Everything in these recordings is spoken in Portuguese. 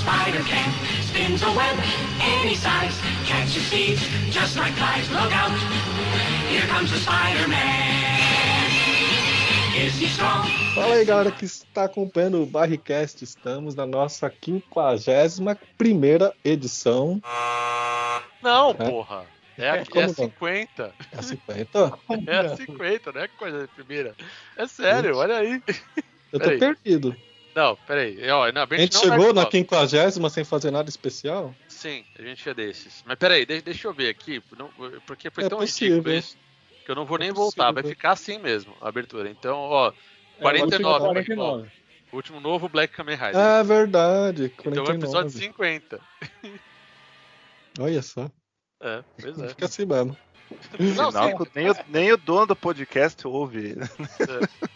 Spider can. Spins a web any size, catches thieves just like flies. Look out, here comes the Spider-Man. Is he strong? Fala aí, galera que está acompanhando o Barricast. Estamos na nossa 51 primeira edição. Não, É? porra. É, a, é não? 50. É a 50? É a 50, não é coisa de primeira. É sério, olha aí. Eu tô Peraí. perdido. Não, peraí. Ó, não, a A gente gente não chegou na 50 sem fazer nada especial? Sim, a gente é desses. Mas peraí, deixa, deixa eu ver aqui. não- porque foi É tão possível. ridículo isso que eu não vou É nem voltar. Vai ficar assim mesmo a abertura. Então, ó, É, 49. agora vai, ó, o último novo Black Kamen Rider. É verdade. então é o 49. episódio 50. Olha só. É, pois é. Fica assim mesmo. Não, Sinal sim, que nem, o, nem o dono do podcast ouve.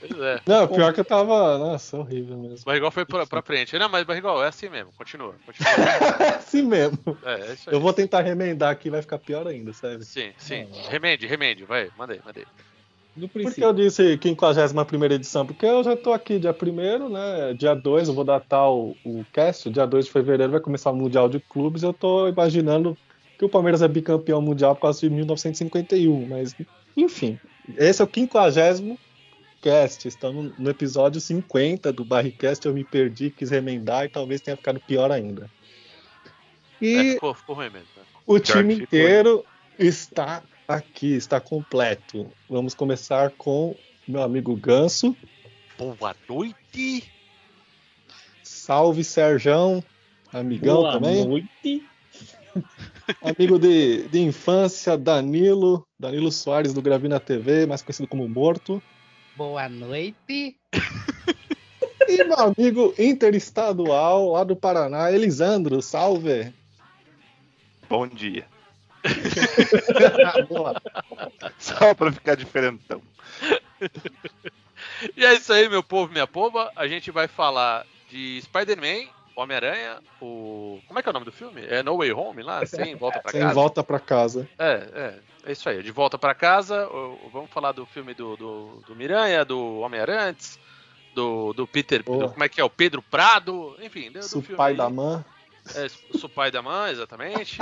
pois é. Não, pior que eu tava. Nossa, horrível mesmo. Barrigol foi pra, pra frente. Não, mas Barrigol, é assim mesmo. Continua, continua. É assim mesmo. É, é isso aí. Eu vou tentar remendar aqui, vai ficar pior ainda, sério. Sim, sim. Remende, remende. Vai, mandei, mandei. No Por que eu disse 51 edição? Porque eu já tô aqui dia 1 né? Dia 2, eu vou datar o, o cast. Dia 2 de fevereiro vai começar o Mundial de Clubes. Eu tô imaginando que o Palmeiras é bicampeão mundial por causa de 1951. Mas, enfim, esse é o 50 cast. Estamos no episódio 50 do Barricast. Eu me perdi, quis remendar e talvez tenha ficado pior ainda. É, E ficou, ficou ruim mesmo. né? o time inteiro está aqui, está completo. Vamos começar com meu amigo Ganso. Boa noite! Salve Serjão, amigão Boa também. noite. Amigo de, de infância, Danilo. Danilo Soares do Gravina TV, mais conhecido como Morto. Boa noite. E meu amigo interestadual lá do Paraná, Elisandro. Salve! Bom dia. Só pra ficar diferentão. E é isso aí, meu povo, minha pova. A gente vai falar de Spider-Man, Homem-Aranha, o. Como é que é o nome do filme? É No Way Home lá? Sem volta pra Sem casa? volta pra casa. É, é. É isso aí. De volta pra casa. Vamos falar do filme do, do, do Miranha, do Homem-Aranha antes, do, do Peter. Boa. do- como é que é? O Pedro Prado. Enfim, do, Su filme pai da mãe. É, Sou pai da mãe, exatamente.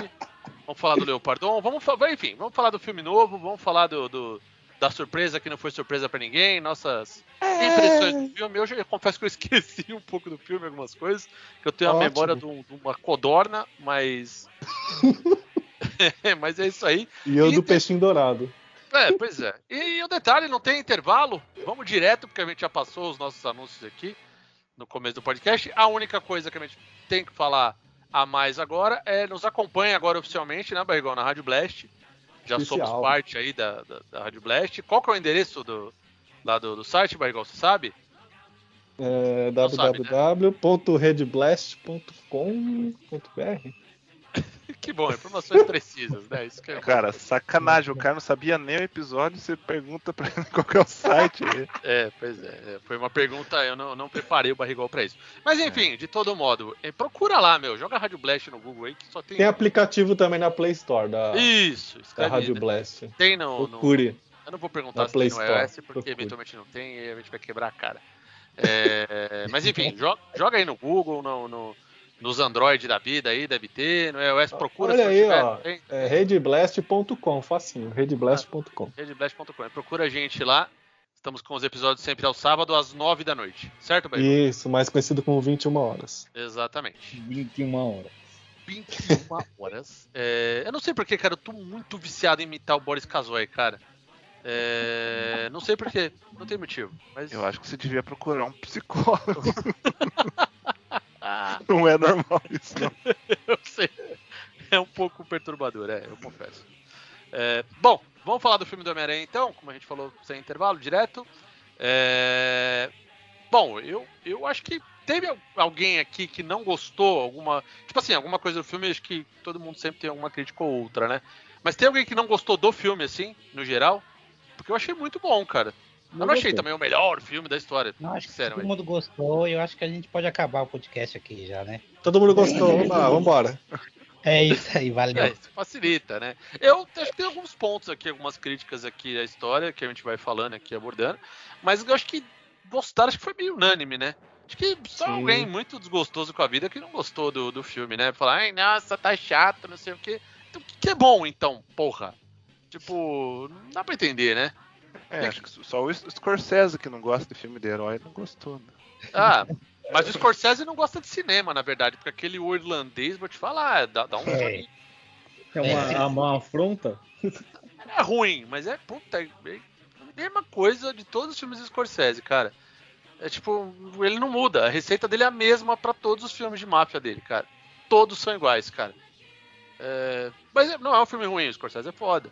Vamos falar do Leopardon. Vamos, enfim, vamos falar do filme novo. Vamos falar do, do- da surpresa que não foi surpresa pra ninguém. Nossas impressões do filme. Eu já confesso que eu esqueci um pouco do filme, algumas coisas. Que eu tenho a Ótimo. memória de, um- de uma codorna, mas. mas é isso aí. E eu E do tem- peixinho dourado. É, pois é. E, o detalhe, não tem intervalo. Vamos direto, porque a gente já passou os nossos anúncios aqui no começo do podcast. A única coisa que a gente tem que falar a mais agora é nos acompanhe agora oficialmente, né, Barrigol, na Rádio Blast. Já Oficial. somos parte aí da, da, da Rádio Blast. Qual que é o endereço do, lá do, do site, Barrigol? Você sabe? É, né? www.redblast.com.br que bom, informações precisas, né? Isso que é Cara, sacanagem. O cara não sabia nem o episódio. Você pergunta pra ele qual que é o site. É, pois é, é, Foi uma pergunta, eu não, não preparei o barrigol pra isso. Mas enfim, de todo modo, eh, procura lá, meu. Joga Rádio Blast no Google aí que só tem. Tem aplicativo também na Play Store da, Isso, da Rádio né? Blast. Tem no, no- Procure. Eu não vou perguntar na se Play tem no Store, iOS, porque procure. eventualmente não tem e a gente vai quebrar a cara. É, mas enfim, jo- joga aí no Google, no, no- nos Android da vida aí, deve ter. No iOS procura Olha se não aí, tiver. ó. Tem, É redblast.com, facinho. Redblast.com. redblast.com. Procura a gente lá. Estamos com os episódios sempre ao sábado, às 9 da noite. Certo, Bahia? Isso, mais conhecido como 21 horas. Exatamente. 21 horas. 21 horas. É, eu não sei porquê, cara. Eu tô muito viciado em imitar o Boris Kazoy, cara. É, não sei porquê. Não tem motivo. Mas Eu acho que você devia procurar um psicólogo. Ah, Não é normal isso, não. eu sei. É um pouco perturbador, é, eu confesso. É, bom, vamos falar do filme do Homem-Aranha então, como a gente falou sem intervalo, direto. É, Bom, eu, eu acho que teve al- alguém aqui que não gostou, alguma. Tipo assim, alguma coisa do filme, acho que todo mundo sempre tem alguma crítica ou outra, né? Mas tem alguém que não gostou do filme, assim, no geral? Porque eu achei muito bom, cara. Eu não achei também o melhor filme da história. Não, acho que Sério, todo velho. mundo gostou e eu acho que a gente pode acabar o podcast aqui já, né? Todo mundo gostou. Vamos lá, vambora. É isso aí, valeu. É, isso facilita, né? Eu acho que tem alguns pontos aqui, algumas críticas aqui da história que a gente vai falando aqui, abordando. Mas eu acho que gostaram, acho que foi meio unânime, né? Acho que só Sim. alguém muito desgostoso com a vida que não gostou do, do filme, né? Falar, ai, nossa, tá chato, não sei o quê. Então, o que que é bom, então, porra? Tipo, não dá pra entender, né? É, acho que só o Scorsese que não gosta de filme de herói não gostou. Né? Ah, mas o Scorsese não gosta de cinema, na verdade, porque aquele o irlandês, vou te falar, dá, dá um. É. É uma, uma afronta. É ruim, mas é puta, é a mesma coisa de todos os filmes do Scorsese, cara. É tipo, ele não muda, a receita dele é a mesma pra todos os filmes de máfia dele, cara. Todos são iguais, cara. É, Mas não é um filme ruim, o Scorsese é foda.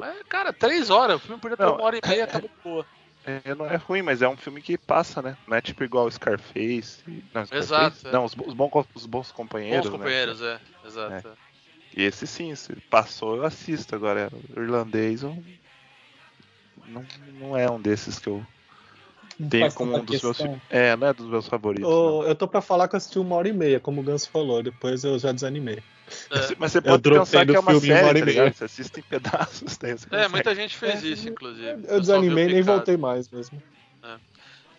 Mas, cara, três horas, o filme podia ter Não, uma hora e meia, tá muito boa. É, não é ruim, mas é um filme que passa, né? Não é tipo igual o Scarface. Não, Scarface? Exato, é. Não, os, os, bons, os bons companheiros. Bons né? companheiros, é, exato. é. E esse sim, se passou, eu assisto. Agora, o irlandês eu... não, não é um desses que eu Faz como um dos meus. questão. fi- É, não é dos meus favoritos. Ô, eu tô pra falar que eu assisti uma hora e meia, como o Gans falou. Depois eu já desanimei. É. Mas você pode pensar que é uma uma série, hora e tá meia. Você assiste em pedaços. Você É, muita gente fez É, isso, inclusive. Eu o desanimei e nem voltei mais mesmo.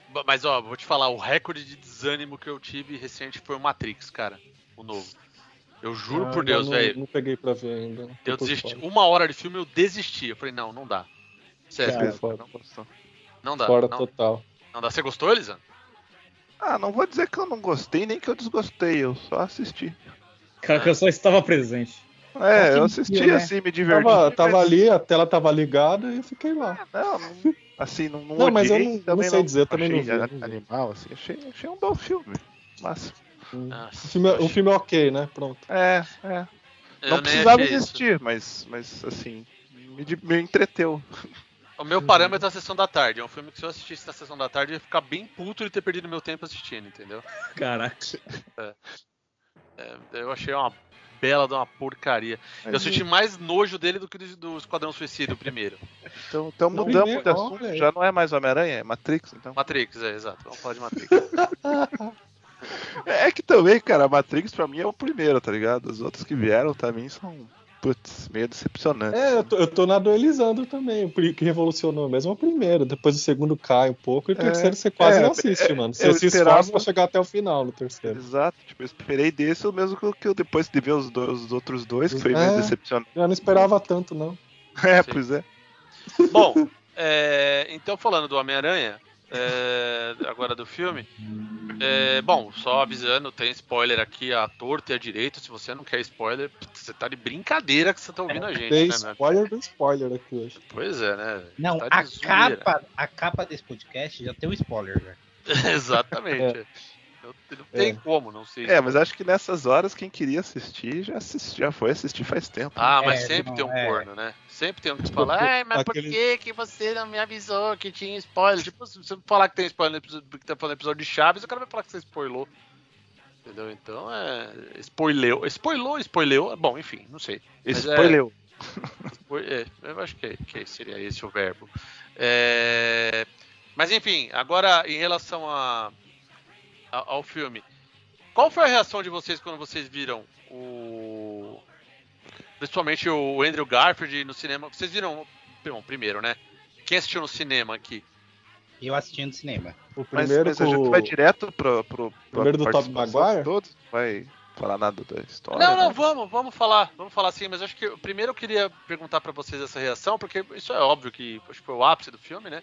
Ba- Mas ó, vou te falar, o recorde de desânimo que eu tive recente foi o Matrix, cara. O novo. Eu juro Ah, por ainda Deus, velho. Não peguei pra ver ainda. Eu desisti. fora. Uma hora de filme eu desisti. Eu falei, não, não dá. Sério, Cara, não não dá. Fora Não, total. Não dá. Você gostou, Elisa? Ah, não vou dizer que eu não gostei, nem que eu desgostei, eu só assisti. Cara, que eu só estava presente. É, eu não assisti né? assim, me diverti. Tava, tava ali, a tela tava ligada e eu fiquei lá. Não, não- assim, não, não, Não, mas eu não- não também sei dizer, eu também não achei vi, não animal, assim, achei, achei um bom filme. Mas, Nossa, O filme, é- o filme é ok, né? Pronto. é, é. eu não precisava isso. existir, mas, mas assim, me, me entreteu. O meu parâmetro é a sessão da tarde. É um filme que se eu assistisse na sessão da tarde eu ia ficar bem puto de ter perdido meu tempo assistindo, entendeu? Caraca. É, eu achei uma bela de uma porcaria. Eu senti mais nojo dele do que do, do Esquadrão Suicida, o primeiro. Então, então Não, mudamos primeiro, de assunto, aí. já não é mais Homem-Aranha, é Matrix, então. Matrix, é, exato. Vamos falar de Matrix. É que também, cara, Matrix pra mim é o primeiro, tá ligado? Os outros que vieram também são, putz, meio decepcionantes. É, eu tô, eu tô na do Elisandro também. Que revolucionou mesmo é o primeiro. Depois o segundo cai um pouco e o É, terceiro você quase é, não assiste, mano. Você eu se esperava- esforça pra chegar até o final no terceiro. Exato, tipo, eu esperei desse o mesmo que, que eu depois de ver os, dois- os outros dois, que foi É. meio decepcionante. Eu não esperava tanto, não. É, Sim. pois é. Bom, é, então falando do Homem-Aranha, é, agora do filme. é, bom, só avisando, tem spoiler aqui à torta e à direita. Se você não quer spoiler, você tá de brincadeira que você tá ouvindo a gente, Tem né, spoiler do spoiler aqui hoje. Pois é, né? Não, Tá a zoeira. capa, a capa desse podcast já tem um spoiler, velho. Exatamente. Não, não tem É. como, não sei. É, mas acho que nessas horas quem queria assistir já, assisti, já foi assistir faz tempo. Ah, mas É, sempre não, tem um é. corno, né? Sempre tem um que fala, ai, mas por Aquele- que, que você não me avisou que tinha spoiler? Tipo, se você falar que tem spoiler no episódio, que tá falando episódio de Chaves, o cara vai falar que você spoilou. Entendeu? Então é. Spoileu. Spoilou, spoileu. Bom, enfim, não sei. É- Spoiler. Spo- é, eu acho que, que seria esse o verbo. É, Mas enfim, agora em relação a, a- ao filme. Qual foi a reação de vocês quando vocês viram o. Principalmente o Andrew Garfield no cinema? Vocês viram. Bom, primeiro, né? Quem assistiu no cinema aqui? Eu assistindo no cinema. O Mas, primeiro mas a com gente vai direto pro, pro, pro Primeiro do participação Maguire? Todos? Vai falar nada da história? Não, não, né? vamos, vamos falar, vamos falar sim, mas acho que primeiro eu queria perguntar pra vocês essa reação, porque isso é óbvio que acho que foi o ápice do filme, né?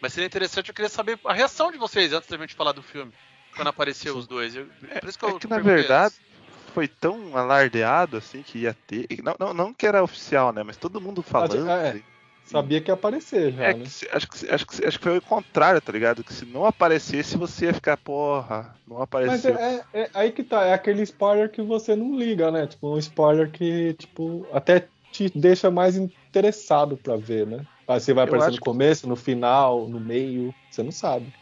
Mas seria interessante, eu queria saber a reação de vocês antes da gente falar do filme, quando apareceu os dois. Eu- por isso que, eu É que na verdade antes. Foi tão alardeado assim que ia ter. Não, não, não que era oficial, né? Mas todo mundo falando. é. sabia que ia aparecer já, É né? que acho, que, acho, que, acho que foi o contrário, tá ligado? Que se não aparecesse, você ia ficar, porra, não Mas apareceu. é, é- é aí que tá, é aquele spoiler que você não liga, né? Tipo, um spoiler que, tipo, até te deixa mais interessado pra ver, né? Ah, Se vai aparecer no começo, no final, no meio, você não sabe.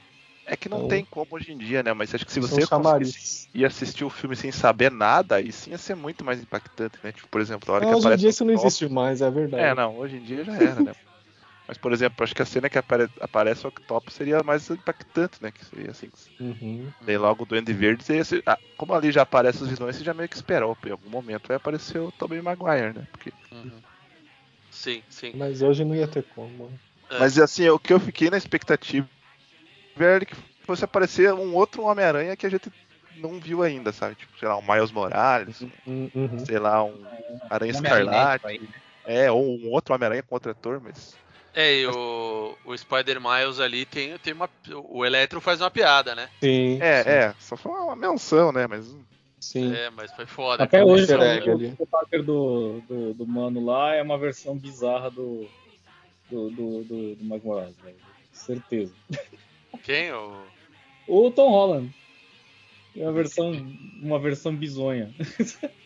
É que não Então- tem como hoje em dia, né? Mas acho que se você conseguisse ir assistir o filme sem saber nada, aí sim ia ser muito mais impactante, né? Tipo, por exemplo, a hora Não, que hoje em aparece dia o isso não existe mais, é verdade. É, não, hoje em dia já era, né? Mas, por exemplo, acho que a cena que apare- aparece o Octopus seria mais impactante, né? Que seria assim. Uhum. Daí logo o Duende Verde, você ia se- ah, como ali já aparece os vilões, você já meio que esperou. Em algum momento vai aparecer o Tobey Maguire, né? Porque... Uhum. Sim, sim. Mas hoje não ia ter como. É. Mas assim, o que eu fiquei na expectativa era que fosse aparecer um outro Homem-Aranha que a gente não viu ainda, sabe? Tipo, sei lá, um Miles Morales, Uhum. Uhum. sei lá, um Aranha Escarlate. É, ou um outro Homem-Aranha com outro ator, mas. É, e o, o Spider Miles ali tem, tem uma. O Eletro faz uma piada, né? Sim. sim, É, é, só foi uma menção, né? Mas. Sim. É, mas foi foda. Até hoje, o Peter Parker do, do, do mano lá é uma versão bizarra do, do, do, do, do Miles Morales, velho. Certeza. Quem? O... O Tom Holland. É uma versão, uma versão bizonha.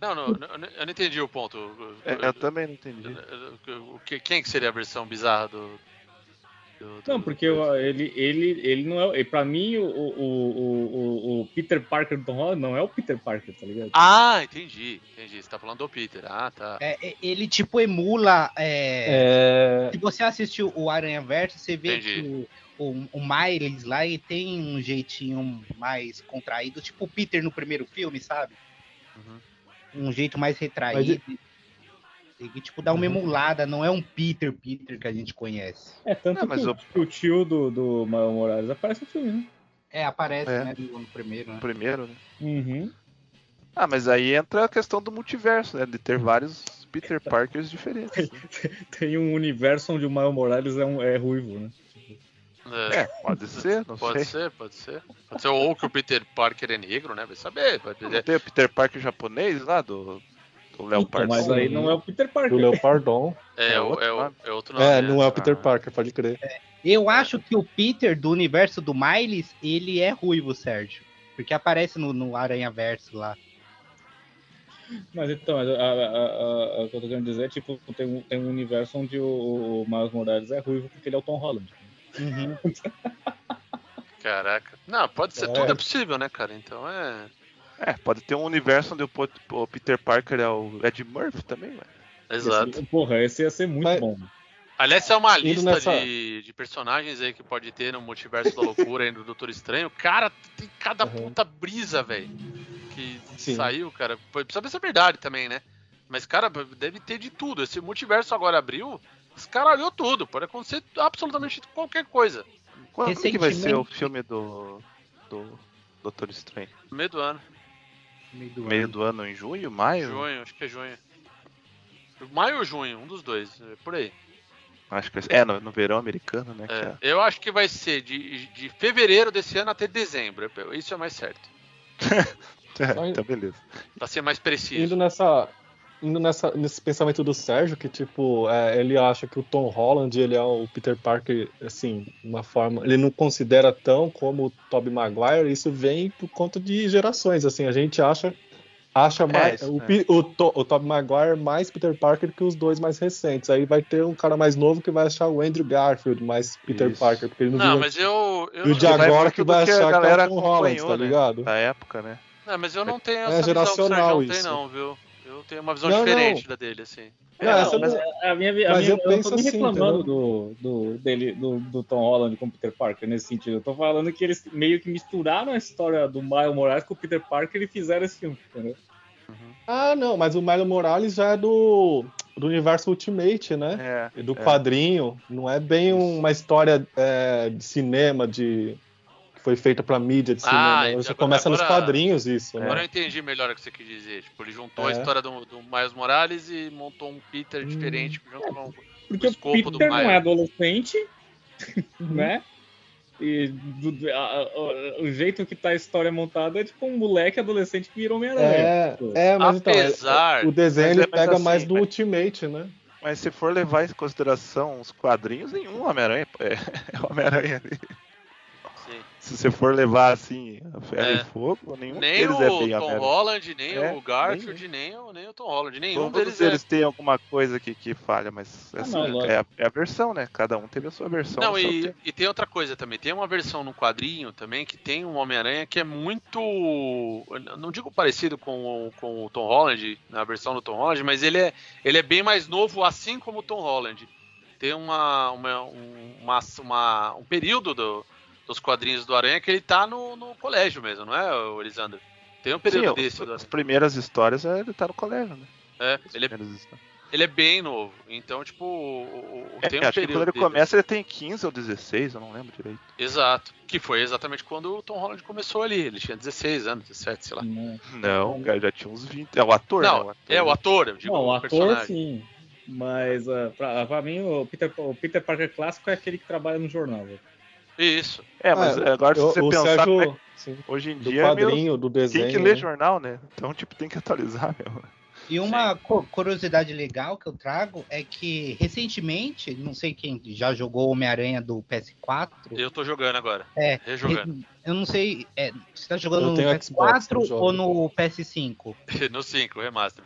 Não, não, não, eu não entendi o ponto. É, eu também não entendi. Quem que seria a versão bizarra do. do- do- Não, porque eu- ele, ele, ele não é. Pra mim, o, o, o, o, o Peter Parker do Tom Holland não é o Peter Parker, tá ligado? Ah, entendi, entendi. Você tá falando do Peter. Ah, tá. É, é, ele tipo emula. é, É, Se você assistiu o Aranha Verso, você vê Entendi. que o, o, Miles lá ele tem um jeitinho mais contraído, tipo o Peter no primeiro filme, sabe? Uhum. Um jeito mais retraído. E, tipo, dá uma Uhum. emulada, não é um Peter Peter que a gente conhece. É, tanto Não, mas que, o, o- que o tio do, do Miles Morales aparece no filme, né? É, aparece, É. né, no, no primeiro, né? primeiro, né? Uhum. Ah, mas aí entra a questão do multiverso, né? De ter vários Peter Parkers diferentes. Tem um universo onde o Miles Morales é, um, é ruivo, né? É, É, pode ser, não pode sei. ser, pode ser. Pode ser ou que o Peter Parker é negro, né? Vai saber. Pode Não tem o Peter Parker japonês lá do, do Léo Então, mas aí não é o Peter Parker. do Leopardon. É, É o- outro é, o- nome. é outro nome. É, não é o Peter. Parker, pode crer. Eu acho que o Peter do universo do Miles, ele é ruivo, Sérgio. Porque aparece no, no Aranha Verso lá. Mas então, a, a- a- a- o que eu tô querendo dizer é tipo, tem um, tem um universo onde o, o Miles Morales é ruivo porque ele é o Tom Holland. Caraca. Não, pode ser. É. Tudo é possível, né, cara? Então é. É, pode ter um universo onde o, Peter Parker é o Ed Murphy também, velho. Exato. Esse- porra, esse ia ser muito Mas- bom. Aliás, essa é uma lista nessa- de, de personagens aí que pode ter no multiverso da loucura aí do Doutor Estranho. Cara, tem cada Uhum. puta brisa, velho. Que Sim. saiu, cara. Precisa ver se é verdade também, né? Mas, cara, deve ter de tudo. Esse multiverso agora abriu, escaralhou tudo. Pode acontecer absolutamente qualquer coisa. Quando que vai ser o filme do, do Doutor Estranho? No meio do ano. Meio do Meio ano. do ano, em junho, maio? Junho, acho que é junho. Maio ou junho, um dos dois. é Por aí. Acho que vai ser. É, no, no verão americano, né? que É, é- eu acho que vai ser de, de fevereiro desse ano até dezembro. Isso é mais certo. É, então beleza. Pra ser mais Indo preciso. nessa. Indo nessa, nesse pensamento do Sérgio, que tipo, é, ele acha que o Tom Holland ele é o Peter Parker, assim, uma forma. Ele não considera tão como o Tobey Maguire, isso vem por conta de gerações, assim, a gente acha. Acha mais. isso, o, é. O, To- o Tobey Maguire mais Peter Parker que os dois mais recentes. Aí vai ter um cara mais novo que vai achar o Andrew Garfield mais Peter Isso. Parker, porque ele não, Não, viu- mas eu. eu E o de não- agora que vai achar que é o Tom Holland, tá né? ligado? Da época, né? Não, mas eu não tenho É essa visão que o geracional Sérgio tem, isso. não, viu? Eu tenho uma visão Não, diferente não. da dele, assim. Não, É, essa mas não- a minha, a mas minha, eu eu não penso tô nem assim, reclamando do, do, dele, do, do Tom Holland com o Peter Parker nesse sentido. Eu tô falando que eles meio que misturaram a história do Miles Morales com o Peter Parker e fizeram esse filme, entendeu? Ah, não, mas o Miles Morales já é do, do universo Ultimate, né? É. do é. quadrinho. Não é bem uma história é, de cinema de foi feita pra mídia de Ah, cinema. então Já agora- começa nos agora- quadrinhos isso, né? Agora eu entendi melhor o que você quis dizer. Tipo, ele juntou a É. história do, do Miles Morales e montou um Peter diferente junto com. Porque O o, escopo do Peter não é adolescente, Uhum. né? E do- a- a- o jeito que tá a história montada é tipo um moleque adolescente que virou Homem-Aranha. É, é, mas então, é- Apesar. o desenho Mas ele é- pega assim, mais do mas- Ultimate, né? Mas se for levar em consideração os quadrinhos, nenhum Homem-Aranha é, é Homem-Aranha ali. Se você for levar assim, a ferro É. e fogo, nenhum Nem deles o é bem Tom. Holland, nem É, o Garfield, nem, o, nem o Tom Holland. Nenhum Todos deles é. eles têm alguma coisa que, que falha, mas Ah, assim, não, é, a, é a versão, né? Cada um teve a sua versão. Não, e, tempo. e tem outra coisa também. Tem uma versão no quadrinho também que tem um Homem-Aranha que é muito. Não digo parecido com o, com o Tom Holland, na versão do Tom Holland, mas ele é, ele é bem mais novo, assim como o Tom Holland. Tem uma, uma, um- uma, uma- um período do- dos quadrinhos do Aranha que ele tá no, no colégio mesmo, não é, Elisandro? Tem um período Sim, desse. do as primeiras histórias é, ele tá no colégio, né? é, As ele, é, ele é bem novo. Então, tipo, o- o- É, tem um acho que período. quando ele dele. começa ele tem 15 ou 16, eu não lembro direito. Exato. Que foi exatamente quando o Tom Holland começou ali. Ele tinha 16 anos, 17, sei lá. Não, Não, cara, já tinha uns 20. É o ator, né? Não, O ator. é o ator, eu digo, Não, o ator personagem. sim. Mas ah, pra, pra mim, o Peter, o Peter Parker clássico é aquele que trabalha no jornal. velho. Isso. É, mas Ah, agora se eu- você o pensar, Sérgio, é que sim, hoje em do dia é quadrinho, do desenho. tem que ler né? jornal, né? Então, tipo, tem que atualizar mesmo. E uma cu- curiosidade legal que eu trago é que recentemente, não sei quem já jogou Homem-Aranha do PS4. Eu tô jogando agora. É, Rejogando. Eu não sei, é, você tá jogando no tenho Xbox, PS4 eu jogo. ou no PS5? no 5, remaster.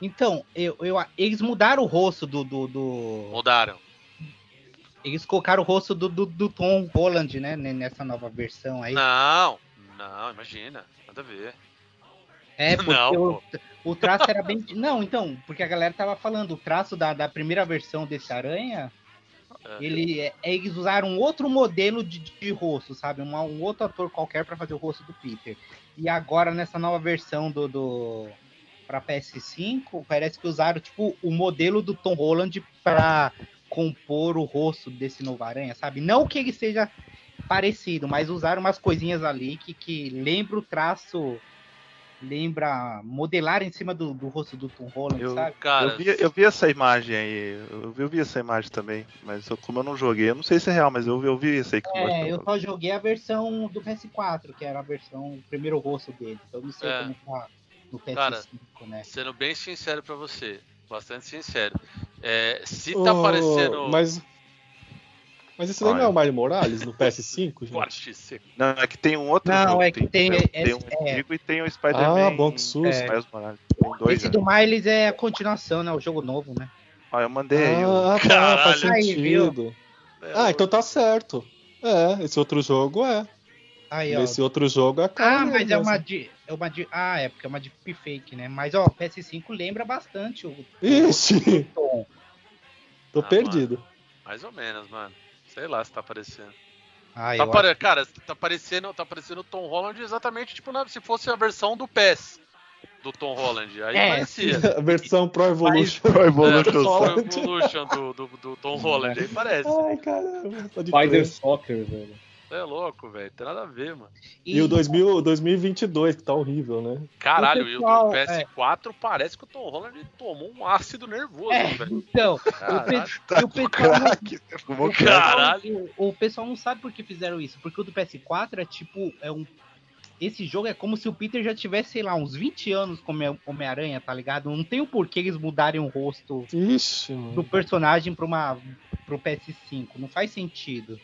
Então, eu, eu- eles mudaram o rosto do, do, do- Mudaram. Eles colocaram o rosto do, do, do Tom Holland, né? Nessa nova versão aí. Não, não, imagina. Nada a ver. É, porque Não, o, o traço era bem. Não, então, porque a galera tava falando, o traço da, da primeira versão desse aranha, É. ele, é, eles usaram um outro modelo de, de rosto, sabe? Uma- um outro ator qualquer pra fazer o rosto do Peter. E agora, nessa nova versão do. do pra PS5, parece que usaram, tipo, o modelo do Tom Holland pra compor o rosto desse novo aranha, sabe? Não que ele seja parecido, mas usaram umas coisinhas ali que, que lembra o traço lembra modelar em cima do, do rosto do Tom Holland, Eu- sabe? Cara, eu, vi, eu vi essa imagem aí, eu vi, eu vi essa imagem também, mas eu- como eu não joguei, eu não sei se é real, mas eu, eu vi isso aí É, eu só joguei a versão do PS4, que era a versão, o primeiro rosto dele. Então eu não sei É. como tá no PS5, Cara, né? sendo bem sincero pra você, bastante sincero. É, se tá Ô, aparecendo. Mas, mas esse daí não é o Mario Morales no PS5, gente? Não, é que tem um outro Não, jogo, é que tem- tem, é- um é- antigo e tem o Spider-Man. Ah, bom, que susto. É. Miles Morales. Tem dois, Esse né? do Miles é a continuação, né? O jogo novo, né? Ó, eu mandei aí. o- Ah, tá, faz Caralho. Aí, viu? sentido. É, Ah, então tá certo. É, esse outro jogo é. Aí, ó. Esse outro jogo é a cara Ah, mas é uma. É uma de. Ah, é porque é uma de fake, né? Mas ó, o PS5 lembra bastante o Ixi, tô Ah, perdido. Mais ou menos, mano. Sei lá se tá aparecendo. Ah, Tá eu apare- Cara, tá parecendo, tá parecendo o Tom Holland exatamente tipo na- se fosse a versão do PES do Tom Holland. Aí É, parecia. A versão Pro Evolution. Pro É, Evolution Pro Soccer. Evolution do, do, do Tom Holland. Aí parece. Ai, caramba. Spider crer. Soccer, velho. É louco, velho. Tem nada a ver, mano. E o 2000, 2022, que tá horrível, né? Caralho, O e o pessoal, do PS4 parece que o Tom Holland tomou um ácido nervoso, É, velho. então, o, Caralho. pe- Tá e o pessoal não- crack. O pessoal- Caralho. O, o pessoal não sabe por que fizeram isso, porque o do PS4 é tipo, é um esse jogo é como se o Peter já tivesse, sei lá, uns 20 anos como Homem- Homem-Aranha, tá ligado? Não tem o porquê eles mudarem o rosto Ixi, do personagem pra uma, pro PS5. Não faz sentido.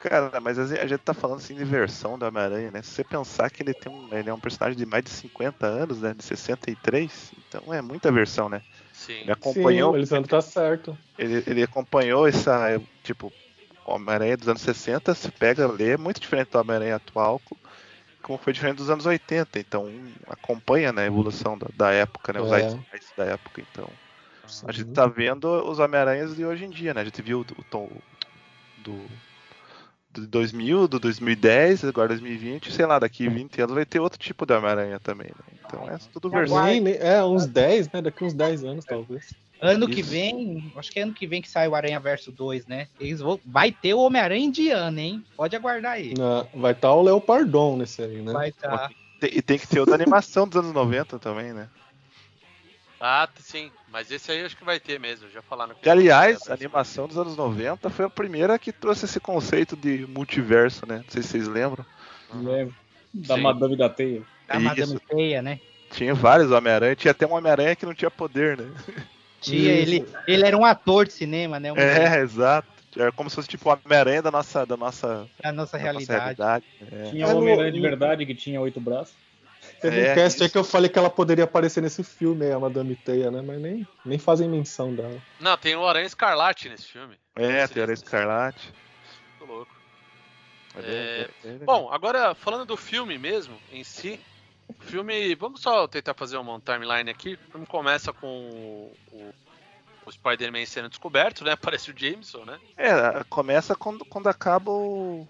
Cara, mas a gente tá falando assim de versão do Homem-Aranha, né? Se você pensar que ele tem um, ele é um personagem de mais de 50 anos, né? De 63, então é muita versão, né? Sim. Ele Sim, acompanhou, o Elisandro tá certo. ele, ele acompanhou essa, tipo, o Homem-Aranha dos anos 60, se pega, lê, é muito diferente do Homem-Aranha atual, co- como foi diferente dos anos 80, então um acompanha né, a evolução da, da época, né? Os É. da época, então. A gente Sim. tá vendo os Homem-Aranhas de hoje em dia, né? A gente viu o tom do, do 2000, do 2010, agora 2020, sei lá, daqui 20 anos vai ter outro tipo de Homem-Aranha também, né? Então é tudo versão. É, uns 10, né? Daqui uns 10 anos, talvez. Ano que Isso. vem, acho que é ano que vem que sai o Aranha Verso 2, né? Eles vão, vai ter o Homem-Aranha indiano, hein? Pode aguardar aí. Na- vai estar o Leopardon nesse aí, né? Vai tá. Tem- E tem que ter o da animação dos anos 90 também, né? Ah, sim. Mas esse aí eu acho que vai ter mesmo. Já falaram que Que, aliás, a animação dos anos 90 foi a primeira que trouxe esse conceito de multiverso, né? Não sei se vocês lembram. Lembro. Da Sim. Madame da Teia. A Isso. Madame Teia, né? Tinha vários Homem-Aranha, tinha até um Homem-Aranha que não tinha poder, né? Tinha, ele, ele era um ator de cinema, né? Um- É, exato. É como se fosse tipo o Homem-Aranha da nossa, da nossa, A nossa da nossa realidade. realidade. É. Tinha o Homem-Aranha de verdade que tinha oito braços. Teve É, um cast isso. que eu falei que ela poderia aparecer nesse filme aí, a Madame Teia, né? Mas nem, nem fazem menção dela. Não, tem o Aranha Escarlate nesse filme. É, tem a Escarlate. Tô louco. É, É, é, é, Bom, agora falando do filme mesmo, em si, o filme. Vamos só tentar fazer uma timeline aqui. O filme começa com o, o- o Spider-Man sendo descoberto, né? Aparece o Jameson, né? É, começa quando, quando acaba o.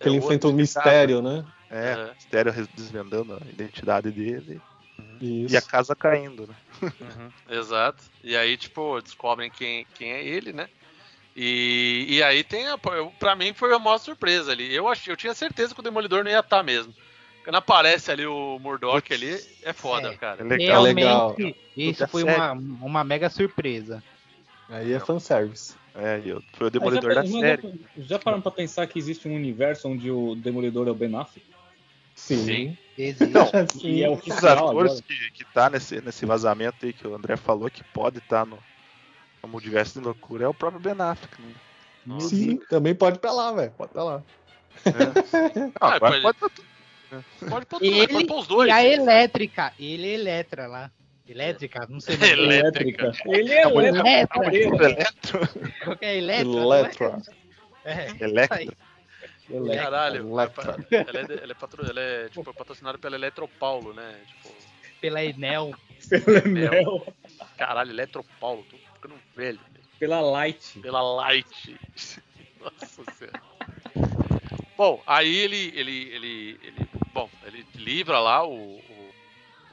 Que ele É, o enfrenta o outro mistério, né? É, o mistério desvendando a identidade dele. Isso. E a casa caindo, né? Uhum, exato. E aí, tipo, descobrem quem, quem é ele, né? E, e aí tem a. Pra mim foi a maior surpresa ali. Eu, achei, eu tinha certeza que o Demolidor não ia estar mesmo. Quando aparece ali o Murdoch Putz. ali, é foda, É. cara. É legal. É legal. Realmente, isso foi uma, uma mega surpresa. Aí é fanservice. É, e foi o demolidor já, da já- série. Já pararam pra pensar que existe um universo onde o Demolidor é o Ben Affleck? Sim. Sim. Existe. Não, E é Um dos oficial atores que, que tá nesse, nesse vazamento aí que o André falou que pode estar no, no multiverso de loucura é o próprio Ben Affleck. Né? Nossa. Sim, também pode ir pra lá, velho. Pode pra lá. É. Não, Ah, agora pode- pode tá tudo. Pode pôr, Ele pode pôr os dois. E a elétrica, ele é elétrica lá. Elétrica? Não sei. Ele Elétrica. Ele é é elétrica. elétrica. Eletro. Qual que é elétrica? É, Electra. Caralho, Electra. ela é, ela é, patro, ela é tipo, patrocinada pela Eletropaulo, né? Tipo, Pela Enel. Pela Mel. caralho, Eletropaulo, tô ficando velho mesmo. Pela Light. Pela Light. Nossa senhora. Bom, aí ele, ele, ele, ele, bom, ele livra lá o, o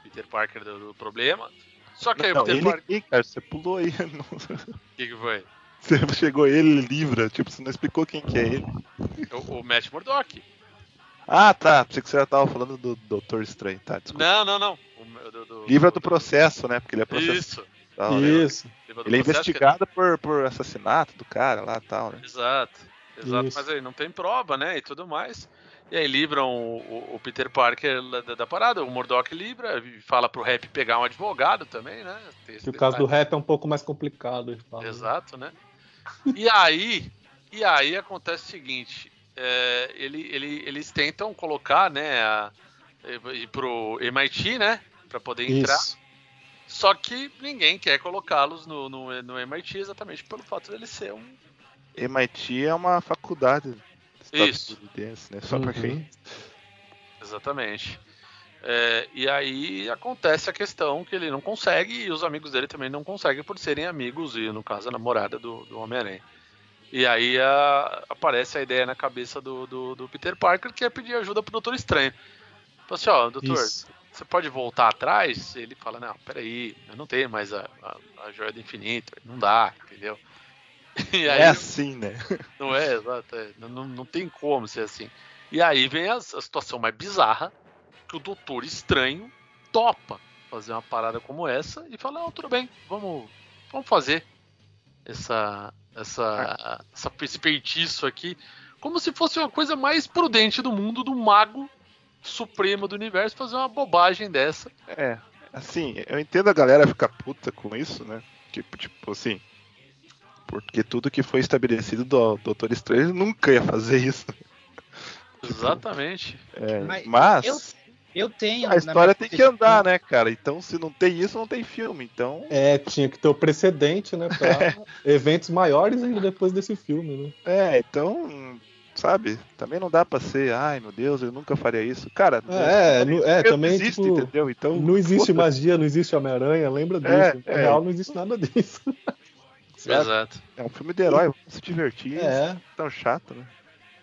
Peter Parker do, do problema. Só que aí o Não, Peter Parker, aqui, cara, você pulou aí. Não- o que, que foi? Chegou ele livra, tipo, você não explicou quem que é ele. O, o Matt Murdock. Ah, tá. Pensei que você já tava falando do Doutor Estranho, tá? Desculpa. Não, não, não. O, do, do, Livra do processo, né? Porque ele é processado. Isso. tal, né? Isso. do Ele é processo que- investigado por, por assassinato do cara lá e tal, né? Exato, exato, Isso. mas aí não tem prova, né? E tudo mais. E aí livram o, o- o Peter Parker da, da parada, o Murdock livra, e fala pro Rap pegar um advogado também, né? Que o caso do rap é um pouco mais complicado. fala. Exato, né? E aí, e aí acontece o seguinte, é, ele, ele- eles tentam colocar, né, a, ir pro MIT, né, para poder entrar. Isso. Só que ninguém quer colocá-los no, no, no MIT exatamente pelo fato dele ser um MIT é uma faculdade Isso. estadunidense, né? Só Uhum. pra quem. Exatamente. É, e aí acontece a questão que ele não consegue e os amigos dele também não conseguem por serem amigos e, no caso, a namorada do, do Homem-Aranha. E aí a- aparece a ideia na cabeça do, do, do Peter Parker que é pedir ajuda pro Doutor Estranho. Fala assim, ó, doutor, Isso. você pode voltar atrás? Ele fala, não, peraí, eu não tenho mais a, a, a joia do infinito, não dá, entendeu? E aí, É assim, né? não é, exato. é. Não, não, não tem como ser assim. E aí vem a, a situação mais bizarra, que o Doutor Estranho topa fazer uma parada como essa e fala, não, tudo bem, vamos, vamos fazer essa, essa, essa, esse feitiço aqui, como se fosse uma coisa mais prudente do mundo, do mago supremo do universo, fazer uma bobagem dessa. É. Assim, eu entendo a galera ficar puta com isso, né? Tipo, tipo assim. Porque tudo que foi estabelecido do Doutor Estranho nunca ia fazer isso. Exatamente. É, Mas mas eu- Eu tenho. a história tem que andar, né, cara? Então, se não tem isso, não tem filme. Então, É, tinha que ter o precedente, né? Pra eventos maiores ainda depois desse filme, né? é, então, sabe? Também não dá pra ser, ai meu Deus, eu nunca faria isso. Cara, É, não, no- é, não também, existe, tipo, entendeu? Então, Não existe foda-se. magia, não existe Homem-Aranha, lembra disso. É, é. real, não existe nada disso. Exato. É um filme de herói, vamos se divertir. É. Tão chato, né?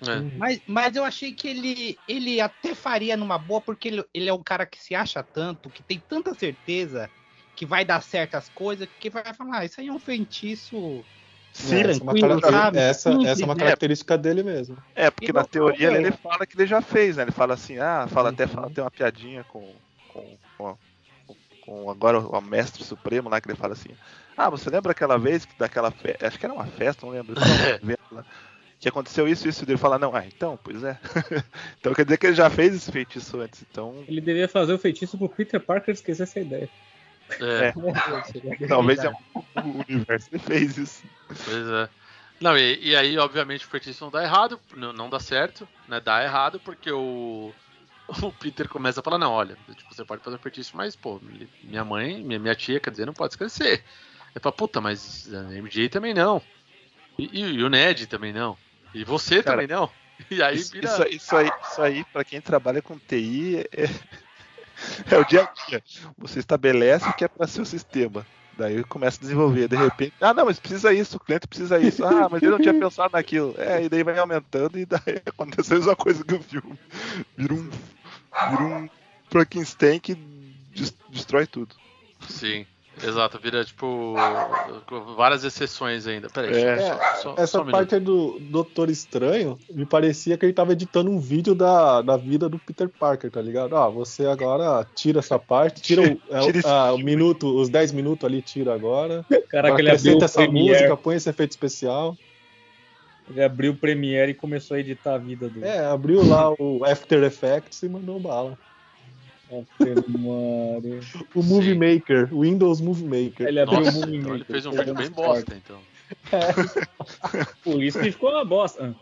É. Mas, mas eu achei que ele, ele até faria numa boa, porque ele, ele é um cara que se acha tanto, que tem tanta certeza que vai dar certas coisas, que vai falar, ah, isso aí é um feitiço. Sim, essa, é uma essa, essa é uma né? característica dele mesmo. É, porque E na teoria ele é. fala que ele já fez, né? Ele fala assim, ah, fala até Uhum. fala, tem uma piadinha com, com, com, a- com agora o mestre supremo lá, que ele fala assim, ah, você lembra aquela vez que daquela festa, acho que era uma festa, não lembro, que aconteceu isso, isso, e ele fala, não, ah, então, pois é. então quer dizer que ele já fez esse feitiço antes, então Ele devia fazer o feitiço pro Peter Parker esquecer essa ideia. É. talvez é um, o universo ele fez isso. Pois é. Não, e, e aí, obviamente, o feitiço não dá errado, não, não dá certo, né? Dá errado porque o, o Peter começa a falar, não, olha, tipo, você pode fazer um feitiço, mas, pô, minha mãe, minha, minha tia, quer dizer, não pode esquecer. Ele fala, puta, mas a MJ também não. E, e- e o Ned também não. E você Cara, também não. E aí Isso, vira. isso, isso aí, isso aí para quem trabalha com TI, é, é o dia a dia. Você estabelece o que é para ser o sistema. Daí começa a desenvolver. De repente, ah, não, mas precisa isso, o cliente precisa isso. Ah, mas ele não tinha pensado naquilo. É, e daí vai aumentando e daí acontece a mesma coisa que o filme. Vira um, vira um Frankenstein que des- destrói tudo. Sim, exato, vira tipo. várias exceções ainda. Peraí, É. deixa eu- só, só Essa um minuto. parte aí do Doutor Estranho me parecia que ele tava editando um vídeo da, da vida do Peter Parker, tá ligado? Ah, você agora tira essa parte, tira o, é, ah, o minuto, os 10 minutos ali, tira agora. Caraca, ele abriu essa Premiere, música, põe esse efeito especial. ele abriu o Premiere e começou a editar a vida do É, abriu lá o After Effects e mandou bala. Mario. O Movie Maker, o Windows Movie Maker. Ele abriu Nossa, o Movie então ele Maker, fez um pegando vídeo bem bosta, então. Por isso que ficou uma bosta.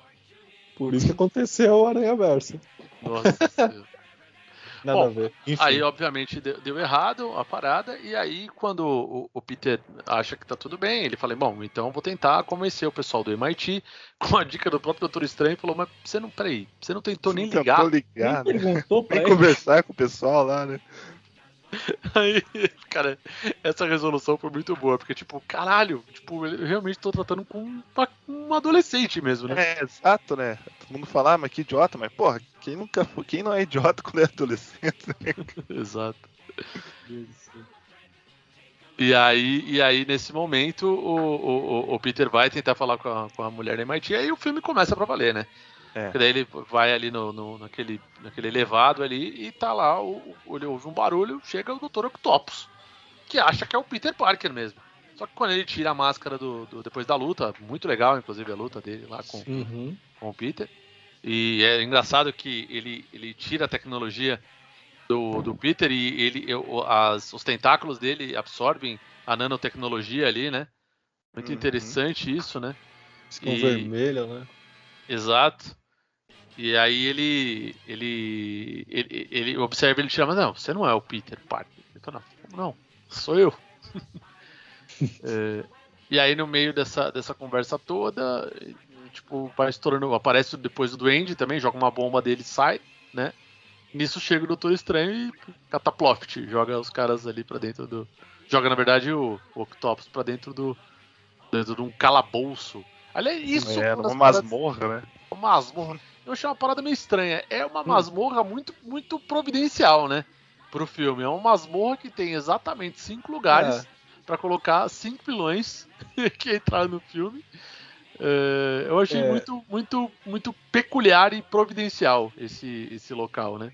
Por isso que aconteceu o Aranha Verso. Nossa Senhora. Nada Bom, a ver. Enfim, Aí, obviamente, deu, deu errado a parada, e aí, quando o, o Peter acha que tá tudo bem, ele fala: Bom, então eu vou tentar convencer o pessoal do MIT com a dica do próprio Doutor Estranho. Falou: Mas você não, peraí, você não tentou nem ligar. ligar, Nem né? perguntou pra Nem ele. conversar com o pessoal lá, né? Aí, cara, essa resolução foi muito boa, porque, tipo, caralho, tipo, eu realmente tô tratando com uma- um adolescente mesmo, né? É, exato, né? Todo mundo fala, ah, mas que idiota, mas porra, quem nunca foi- quem não é idiota quando é adolescente? Exato. E aí, e aí, nesse momento, o, o, o- Peter vai tentar falar com a, com a mulher da MIT, e aí o filme começa pra valer, né? É. Porque daí ele vai ali no, no- naquele, naquele elevado ali e tá lá, o, o- ele ouve um barulho, chega o Dr. Octopus, que acha que é o Peter Parker mesmo. Só que quando ele tira a máscara do, do- depois da luta, muito legal, inclusive, a luta dele lá com, Uhum. com o Peter. E é engraçado que ele, ele tira a tecnologia do, do Peter e ele, eu- as, os tentáculos dele absorvem a nanotecnologia ali, né? Muito Uhum. interessante isso, né? Ficou E- vermelho, né? Exato. E aí ele, ele, ele, ele observa, ele chama, não, você não é o Peter Parker. Fala, não, não, sou eu. É, e aí no meio dessa, dessa conversa toda, tipo, vai estourando, aparece depois o Duende também, joga uma bomba dele e sai, né? Nisso chega o Doutor Estranho e cataploft, joga os caras ali pra dentro do... Joga, na verdade, o, o Octopus pra dentro do... dentro de um calabouço. Aliás, isso... é, uma das numa paradas- masmorra, né? uma masmorra. Eu achei uma parada meio estranha. É Hum. uma masmorra muito, muito providencial, né? Pro filme. É uma masmorra que tem exatamente cinco lugares É. pra colocar cinco vilões que entraram no filme. É, eu achei É. muito, muito, muito peculiar e providencial esse, esse local, né?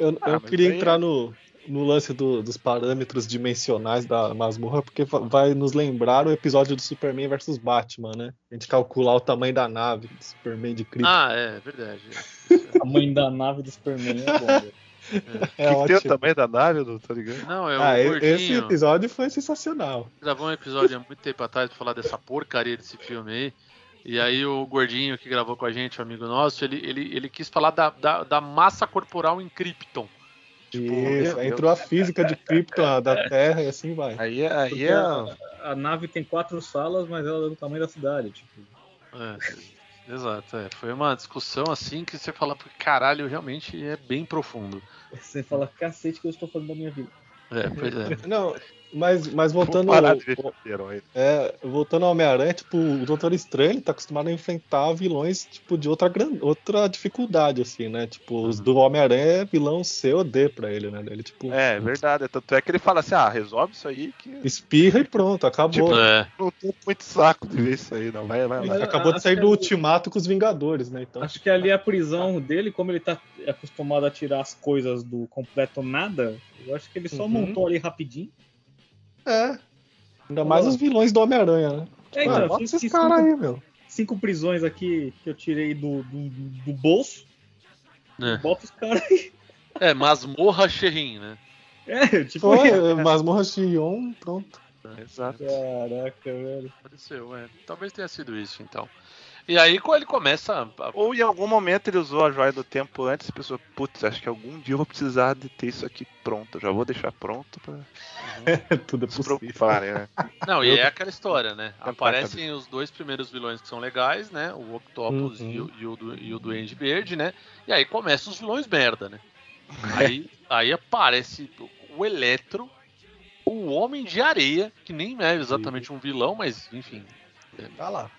Eu, Ah, eu queria aí- entrar no, no lance do- dos parâmetros dimensionais da masmorra, porque va- vai nos lembrar o episódio do Superman versus Batman, né? A gente calcular o tamanho da nave do Superman de Krypton. Ah, é verdade. A mãe da nave do Superman é bom. velho. é que, que tem o tamanho da nave, não tá ligado? Não, é o Ah, e- esse gordinho. episódio foi sensacional. gravou um episódio há muito tempo atrás pra falar dessa porcaria desse filme aí. E aí o gordinho que gravou com a gente, um amigo nosso, ele, ele, ele quis falar da, da, da massa corporal em Krypton. Tipo, Isso, entrou a física de Krypton, É. da Terra e assim vai. Aí, é- aí é. a, a nave tem quatro salas, mas ela é do tamanho da cidade. Tipo. É, exato, é. Foi uma discussão assim que você fala, caralho, realmente é bem profundo. Você fala, cacete, que eu estou fazendo da minha vida. É, pois é. Não, mas, mas Vou voltando, parar de ver ao- super-herói. é, voltando ao Homem-Aranha, tipo, o Doutor Estranho ele tá acostumado a enfrentar vilões tipo, de outra, gran- outra dificuldade, assim, né? Tipo, os do Homem-Aranha é vilão C ou D pra ele, né? Ele, tipo, É, verdade. Tanto é que ele fala assim: ah, resolve isso aí que espirra e pronto, acabou. Tipo, É, não tô muito saco de ver isso aí, não. Vai, vai. Mas- Acabou de sair do é- ultimato com os Vingadores, né? Então, Acho que ali é a prisão dele, como ele tá acostumado a tirar as coisas do completo nada, eu acho que ele só Uhum. montou ali rapidinho. É. Ainda mais os vilões do Homem-Aranha, né? É, Ah, então, bota esses caras cinco, aí, meu. cinco prisões aqui que eu tirei do, do, do bolso. É. Bota os caras aí. é masmorra Sherrin, né? É, tipo, Foi, Masmorra Xion, pronto. Exato. Caraca, velho. Apareceu, é. Talvez tenha sido isso, então. E aí, quando ele começa. a- Ou em algum momento ele usou a joia do tempo antes e pensou, putz, acho que algum dia eu vou precisar de ter isso aqui pronto. Já vou deixar pronto pra Tudo é se possível. preocuparem, né? Não, e é aquela história, né? Tá Aparecem os dois primeiros vilões que são legais, né? O Octopus Uhum. e, o, e, o, du- e o Duende Verde, né? E aí começam os vilões merda, né? Aí, aí aparece o Eletro, o Homem de Areia, que nem é exatamente um vilão, mas enfim. Tá lá.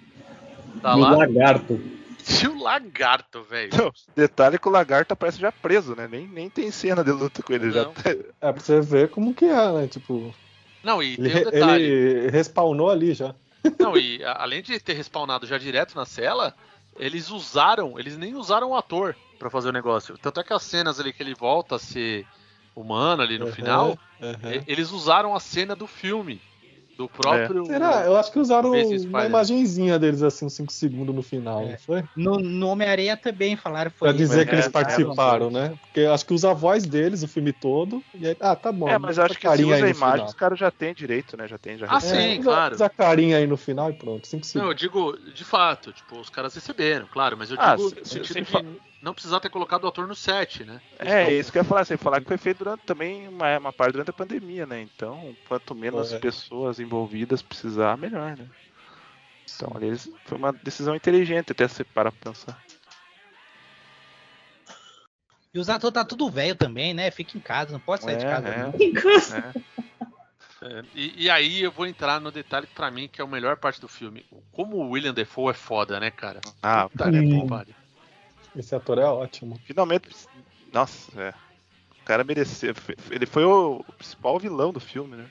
Tá e o lá. lagarto. E o Lagarto, velho. Detalhe que o lagarto aparece já preso, né? Nem, nem tem cena de luta com ele. Já Não. tá- É pra você ver como que é, né? Tipo, Não, e ele, tem um detalhe. ele respawnou ali já. Não, e a- além de ter respawnado já direto na cela, eles usaram, eles nem usaram o ator pra fazer o negócio. Tanto é que as cenas ali que ele volta a ser humano ali no Uhum, final, uhum. eles usaram a cena do filme. Do próprio. Será? Eu acho que usaram uma imagenzinha deles assim, uns 5 segundos no final, É. não foi? No, no Homem-Areia também falaram foi Pra dizer É, que eles é, participaram, né? Porque eu acho que usa a voz deles o filme todo. E aí, ah, tá bom. É, mas acho que se carinha usa a imagem, final. os caras já têm direito, né? Já tem, já Ah, sim, usa, claro. Usa a carinha aí no final e pronto. 5 Não, segundos. eu digo, de fato, tipo, os caras receberam, claro, mas eu Ah, digo se- no se- de não precisar ter colocado o ator no set, né? É, isso que eu ia falar, sem falar que foi feito durante também uma, uma parte durante a pandemia, né? Então, quanto menos É. pessoas envolvidas precisar, melhor, né? Então, ali eles- foi uma decisão inteligente até se parar pra pensar. E os atores tá tudo velho também, né? Fica em casa, não pode sair de É, casa. é. não. É. É, e, e aí eu vou entrar no detalhe que pra mim que é a melhor parte do filme. Como o William Defoe é foda, né, cara? Ah, Puta cara, é bom. Esse ator é ótimo. Finalmente. Nossa, é. O cara mereceu. Ele foi o principal vilão do filme, né?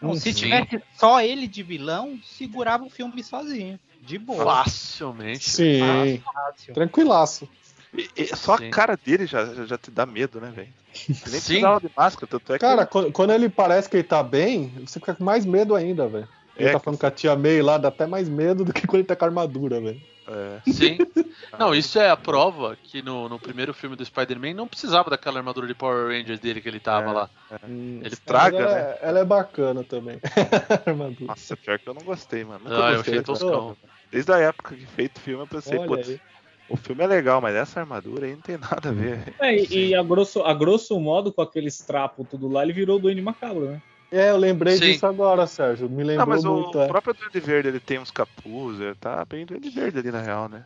Não, se Sim. tivesse só ele de vilão, segurava o filme sozinho. De boa. Facilmente. Sim, Fácil. tranquilaço. E- e só Sim. a cara dele já, já, já te dá medo, né, velho? Nem precisava de máscara, tanto é que. Cara, quando, quando ele parece que ele tá bem, você fica com mais medo ainda, velho. Ele É, tá falando com a tia May lá, dá até mais medo do que quando ele tá com a armadura, velho. É, Sim. Não, isso é a prova que no, no primeiro filme do Spider-Man não precisava daquela armadura de Power Rangers dele que ele tava É. lá. Hum, estraga, mas ela, né? é- ela é bacana também. armadura. Nossa, pior que eu não gostei, mano. Nunca Ah, eu gostei achei dessa toscão. Desde a época que feito o filme, eu pensei, Olha putz, aí. o filme é legal, mas essa armadura aí não tem nada a ver. É, e, e a, grosso, a grosso modo, com aqueles trapos tudo lá, ele virou o Duende Macabro, né? É, eu lembrei Sim. disso agora, Sérgio. Me lembrou Não, mas muito. o é. próprio Duende Verde ele tem uns capuz, ele tá bem Duende Verde ali na real, né?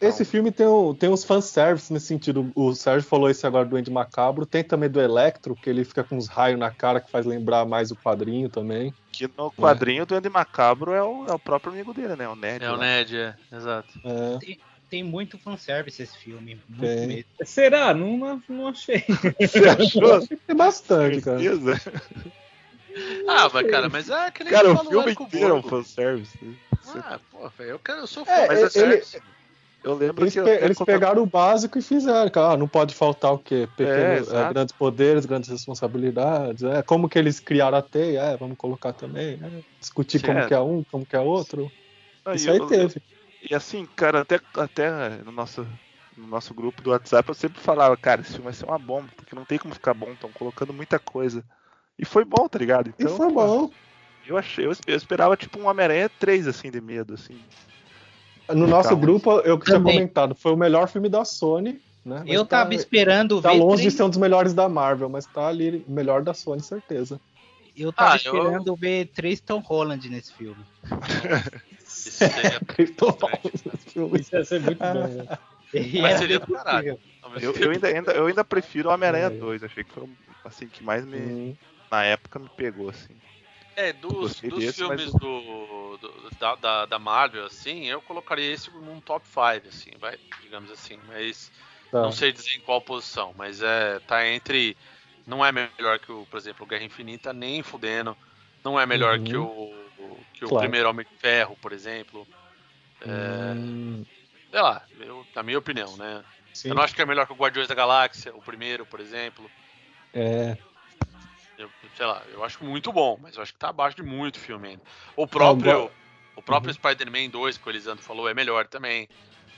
Esse filme tem, um, tem uns fanservice nesse sentido. O Sérgio falou esse agora do Andy Macabro. Tem também do Electro, que ele fica com uns raios na cara que faz lembrar mais o quadrinho também. Que no quadrinho o Duende Macabro é o, é o próprio amigo dele, né? O Ned. É o lá. Ned, é, exato. É. Tem muito fanservice esse filme. Muito Tem. mesmo. Será? Não, não achei. Você achou? Tem bastante, cara. Ah, mas cara, mas é aquele Cara, que o falou filme inteiro é um fanservice. né? Ah, pô, velho, eu, quero, eu sou fã. É, mas ele- certo. Eu lembro Eles, que. pe- eles pegaram o básico e fizeram, cara. Ah, não pode faltar o quê? É, Pequenos, exato. é, grandes poderes, grandes responsabilidades. É, como que eles criaram a teia? É, vamos colocar também. é, discutir como é. que é um, como que é outro. Ah, Isso e aí eu- teve. E assim, cara, até, até no, nosso, no nosso grupo do WhatsApp eu sempre falava, cara, esse filme vai ser uma bomba, porque não tem como ficar bom, estão colocando muita coisa. E foi bom, tá ligado? E Então, foi pô, bom. Eu achei, eu, eu esperava tipo um Homem-Aranha 3, assim, de medo, assim. No nosso Calma. grupo, eu que tinha Também. comentado, foi o melhor filme da Sony, né? Mas Eu tá- tava esperando Tá ver. longe de três- ser um dos melhores da Marvel, mas tá ali o melhor da Sony, certeza. Eu tava Ah, eu- esperando ver três Tom Holland nesse filme. Isso seria- Christopher nesse filme. Isso ia ser muito bom, né? E Mas é seria do possível. caralho. Eu, eu ainda, ainda- eu ainda prefiro o Homem-Aranha É. 2, achei que foi o assim, que mais me, Hum. Na época, me pegou, assim. É, dos, dos desse, mas filmes o- do, do- da, da, da Marvel, assim, eu colocaria esse num top 5, assim, vai, digamos assim. Mas Tá. não sei dizer em qual posição, mas é tá entre. Não é melhor que o, por exemplo, Guerra Infinita, nem fudendo. Não é melhor Uhum. que o, que o Claro. primeiro Homem de Ferro, por exemplo. É, Hum, Sei lá, eu, na minha opinião, né? sim. Eu não acho que é melhor que o Guardiões da Galáxia, o primeiro, por exemplo. É. Eu, sei lá, eu acho muito bom, mas eu acho que tá abaixo de muito filme ainda. O próprio, o próprio Uhum. Spider-Man 2, que o Elisandro falou, é melhor também.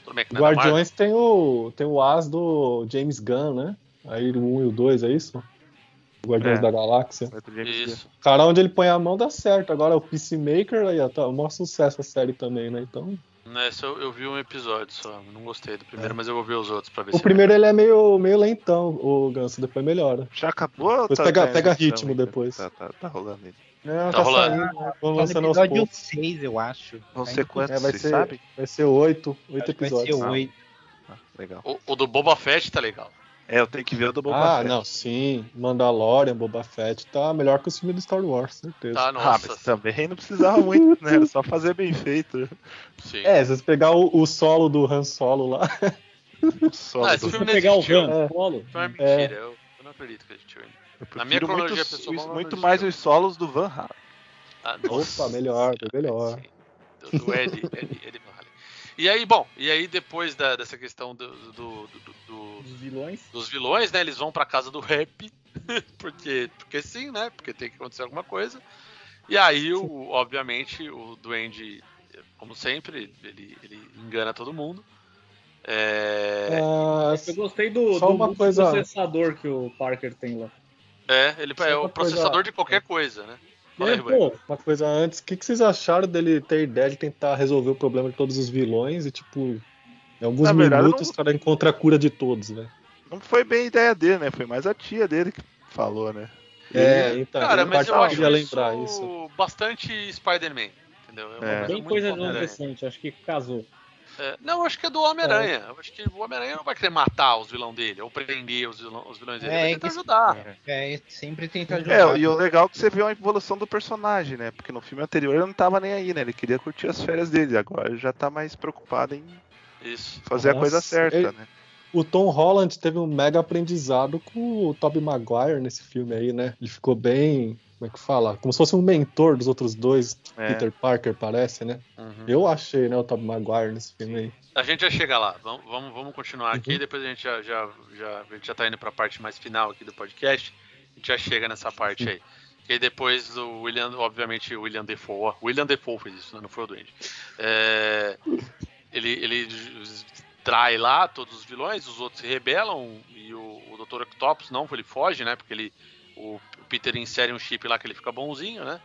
Tudo bem que não é. Guardiões tem o, tem o as do James Gunn, né? Aí o 1 e o 2, é isso? Guardiões É. da Galáxia. Gunn. Isso. Cara, onde ele põe a mão dá certo. Agora o Peacemaker aí, ó, tá um maior sucesso a série também, né? Então. Nessa eu, eu vi um episódio só. Não gostei do primeiro, mas eu vou ver os outros pra ver É. O se. primeiro ele é meio, meio lentão, o Ganso, depois melhora. Já acabou? ou Depois tá pega- tá pega ritmo ainda? depois. Tá, tá, tá rolando aí. É, Tá rolando. saindo, né? Tá no lançando aos episódio poucos. 6, eu acho. Vão Tá ser quantos, É, vai ser- sabem? Vai ser oito, oito acho que vai ser episódios. oito. Ah, legal. O, o do Boba Fett tá legal. É, eu tenho que ver o do Boba Ah, Fett. não, sim. Mandalorian, Boba Fett tá melhor que os filmes do Star Wars, certeza. Tá, Ah, nossa. mas também não precisava muito, né? Era só fazer bem feito. sim. É, se você pegar o, o solo do Han Solo lá, Só Ah, do- esse Se filme você não pegar o existiu. Han Solo, Não é mentira, eu, eu não acredito que existiu ainda. Na minha cronologia muito, pessoal, muito existiu. mais os solos do Van Halen. Ah, Opa, melhor, melhor. Sim. Do, do Ed, Ed, Ed Van Halen. E aí, bom, e aí depois da- dessa questão do, do- do- do- do- os vilões. dos vilões, né? Eles vão pra casa do rap, porque, porque sim, né? Porque tem que acontecer alguma coisa. E aí, o, obviamente, o Duende, como sempre, ele, ele engana todo mundo. É, ah, Eu gostei do, Só do uma coisa- processador que o Parker tem lá. é, ele é o processador coisa- de qualquer coisa, né? Fala aí, É, Ruben. pô, uma coisa antes, o que, que vocês acharam dele ter ideia de tentar resolver o problema de todos os vilões e, tipo, em alguns Na minutos não- o cara encontra a cura de todos, né? Não foi bem ideia dele, né? Foi mais a tia dele que falou, né? É, então, Cara, mas eu acho queria isso, lembrar isso. bastante Spider-Man, entendeu? É. coisa bem coisa adolescente, acho que casou. É, não, eu acho que é do Homem-Aranha. Eu acho que o Homem-Aranha não vai querer matar os vilões dele, ou prender os, vilão- os vilões dele. É, Ele vai tentar que- ajudar. É, sempre tenta ajudar. É, e o legal é que você viu a evolução do personagem, né? Porque no filme anterior ele não tava nem aí, né? Ele queria curtir as férias dele. Agora ele já tá mais preocupado em Isso. fazer a Nossa, coisa certa, ele- né? O Tom Holland teve um mega aprendizado com o Tobey Maguire nesse filme aí, né? Ele ficou bem, como é que fala? Como se fosse um mentor dos outros dois, É. Peter Parker, parece, né? Uhum. Eu achei, né, o Tobey Maguire nesse filme aí. A gente já chega lá. Vamos, vamos, vamos continuar aqui. Uhum. Depois a gente já, já, já, a gente já tá indo pra parte mais final aqui do podcast. A gente já chega nessa parte aí. Aí depois o William, obviamente, o William Defoe. William Defoe fez isso, né? não foi o Duende. É, ele, ele trai lá todos os vilões, os outros se rebelam e o, o Dr. Octopus não, ele foge, né? Porque ele, o Peter insere um chip lá que ele fica bonzinho, né?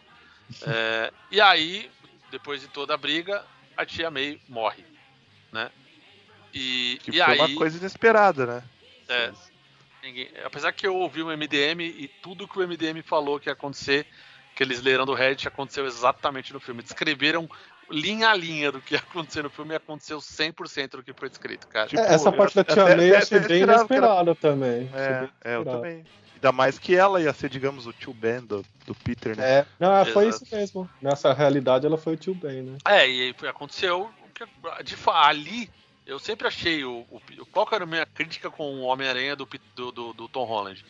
É, e aí, depois de toda a briga, a tia May morre, né? E, Que e foi aí, uma coisa inesperada, né? é, ninguém- apesar que eu ouvi o MDM e tudo que o MDM falou que ia acontecer, que eles leram do Reddit, aconteceu exatamente no filme. Descreveram linha a linha do que ia acontecer no filme e aconteceu 100% do que foi descrito, cara. Tipo, É, essa eu parte da Tia May eu achei bem inesperada também. É, é, eu também. Ainda mais que ela ia ser, digamos, o tio Ben do, do Peter, né? É, não, foi Exato. isso mesmo. Nessa realidade ela foi o tio Ben, né? É, e aí foi, aconteceu. o que- De ali, eu sempre achei. O, o, qual era a minha crítica com o Homem-Aranha do, do, do, do Tom Holland?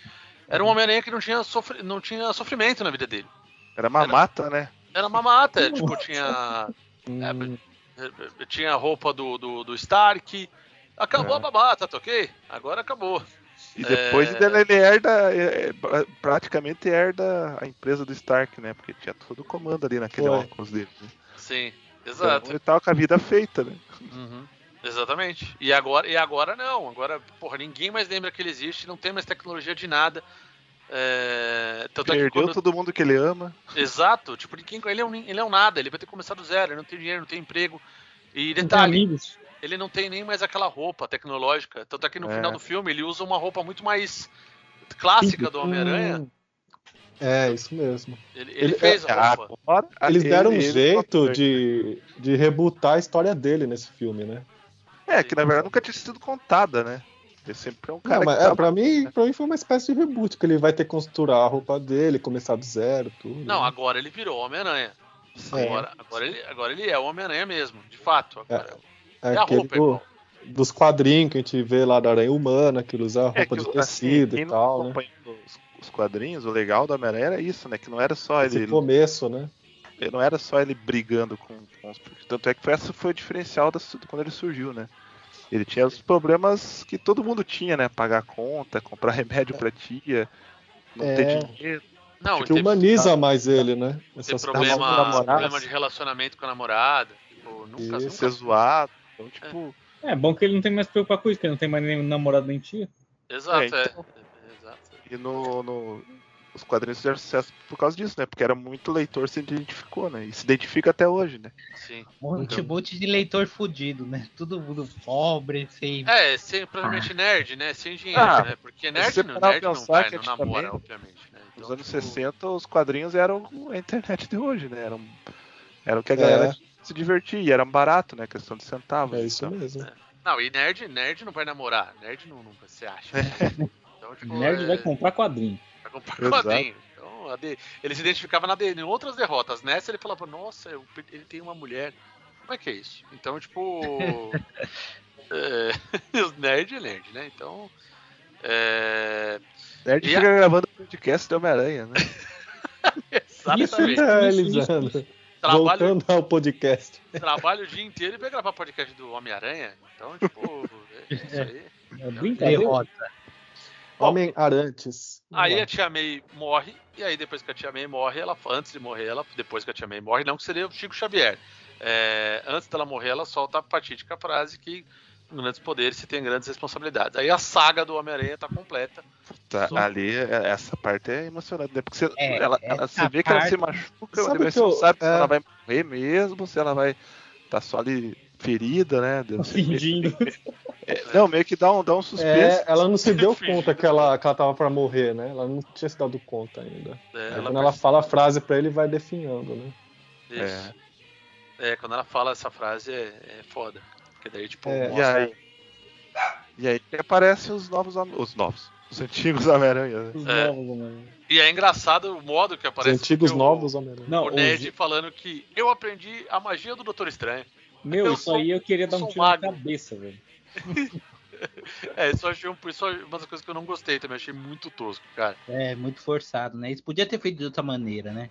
Era um Homem-Aranha que não tinha, sofri, não tinha sofrimento na vida dele. Era mamata, né? Era uma mata, tipo, tinha. Hum, eh, Tinha a roupa do, do, do Stark. Acabou É. a babata, tá ok? Agora acabou. E depois É. dele ele herda, é, é, pra- praticamente herda a empresa do Stark, né? Porque tinha todo o comando ali naquele Foi. óculos dele. Né? Sim, Então, exato. ele tava com a vida feita, né? Uhum, Exatamente. E agora, e agora não. Agora, porra, ninguém mais lembra que ele existe, não tem mais tecnologia de nada. É... Tanto é que Perdeu quando- todo mundo que ele ama. Exato, tipo, ninguém... ele, é um, ele é um nada, ele vai ter que começar do zero, ele não tem dinheiro, não tem emprego. E Não tem detalhe, amigos. Ele não tem nem mais aquela roupa tecnológica. Tanto é que no É. final do filme ele usa uma roupa muito mais clássica do Homem-Aranha. É, isso mesmo. Ele, ele Ele- fez a Ah, roupa. Agora, Eles ele- deram um ele- jeito de, de rebutar a história dele nesse filme, né? É, que na verdade nunca tinha sido contada, né? Ele sempre é um cara Não, mas que é, pra, mim, pra mim foi uma espécie de reboot, que ele vai ter que costurar a roupa dele, começar do zero, tudo. Não, agora ele virou Homem-Aranha. É. Agora, agora, ele, agora ele é o Homem-Aranha mesmo, de fato. Agora, é é aquele roupa, do- dos quadrinhos que a gente vê lá da aranha humana, que ele usa É roupa que, de assim, tecido quem e tal, né? os, os quadrinhos, o legal do Homem-Aranha era isso, né? Que não era só Esse ele, começo, né? ele- não era só ele brigando com, com os. Tanto é que essa foi o diferencial da, quando ele surgiu, né? Ele tinha os problemas que todo mundo tinha, né? Pagar conta, comprar remédio pra tia, não É. ter dinheiro. Não, Que teve, humaniza mais ele, né? ter Essas problema, problema de relacionamento com a namorada. Tipo, nunca, Isso. Ser nunca. zoado. Então, tipo, É bom que ele não tem mais que preocupar com isso, que ele não tem mais nem namorado nem tia. Exato, É, é. então. Exato. E no, no, os quadrinhos fizeram sucesso por causa disso, né? Porque era muito leitor se identificou, né? E se identifica até hoje, né? Sim. Monte, monte de leitor fudido, né? Todo mundo pobre, sem. É, simplesmente nerd, né? Sem dinheiro, Ah, né? Porque nerd, não, nerd não pensar vai, que não namora, antigamente, obviamente. Né? Nos Então, anos tipo, 60, os quadrinhos eram a internet de hoje, né? Eram, era o que a galera É. se divertia, e era barato, né? Questão de centavos. É isso então. mesmo. Não, e nerd, nerd não vai namorar. Nerd não, nunca, você acha. Né? Então, tipo, Nerd é, vai comprar quadrinho. vai comprar Exato. quadrinho. Então, a de- ele se identificava na de- em outras derrotas. Nessa ele falava, nossa, eu ele tem uma mulher. Como é que é isso? Então, tipo. é, os nerd é nerd, né? Então. É, Nerd E fica gravando podcast de Homem-Aranha, né? exatamente. É, isso, Elisandro. Trabalho, Voltando ao podcast. trabalho o dia inteiro e vai gravar podcast do Homem-Aranha. Então, tipo, é isso aí. É brincadeira. Derrota. Homem Arantes. Aí a Tia May morre, e aí depois que a Tia May morre, ela antes de morrer, ela depois que a Tia May morre, não que seria o Chico Xavier. É, antes dela morrer, ela solta a fatídica frase que grandes poderes se tem grandes responsabilidades. Aí a saga do Homem-Aranha tá completa. Tá, Só- ali, é- essa parte é emocionante, né? Porque você, É, ela, ela- você vê que ela se parte- machuca, Sabe você não eu- sabe se é. ela vai morrer mesmo, se ela vai tá só ali ferida, né? Fingindo. é, não, meio que dá um, dá um suspense. É, ela não se deu conta que ela, que ela tava pra morrer, né? Ela não tinha se dado conta ainda. É, ela quando ela fala a frase pra ele, vai definhando, né? Isso. É, quando ela fala essa frase é, é foda. Porque daí, tipo, É. E mostra- aí, e aí que aparecem os novos, os novos, os antigos Homem-Aranha. né? Os É. novos. E é engraçado o modo que Os aparece. antigos o- novos Homem-Aranha. Não, o os- Ned falando que eu aprendi a magia do Doutor Estranho. Meu, Eu isso sou- aí eu queria dar um tiro na cabeça, velho. É, isso eu achei um, isso é uma das coisas que eu não gostei também, achei muito tosco, cara. É, muito forçado, né? Isso podia ter feito de outra maneira, né?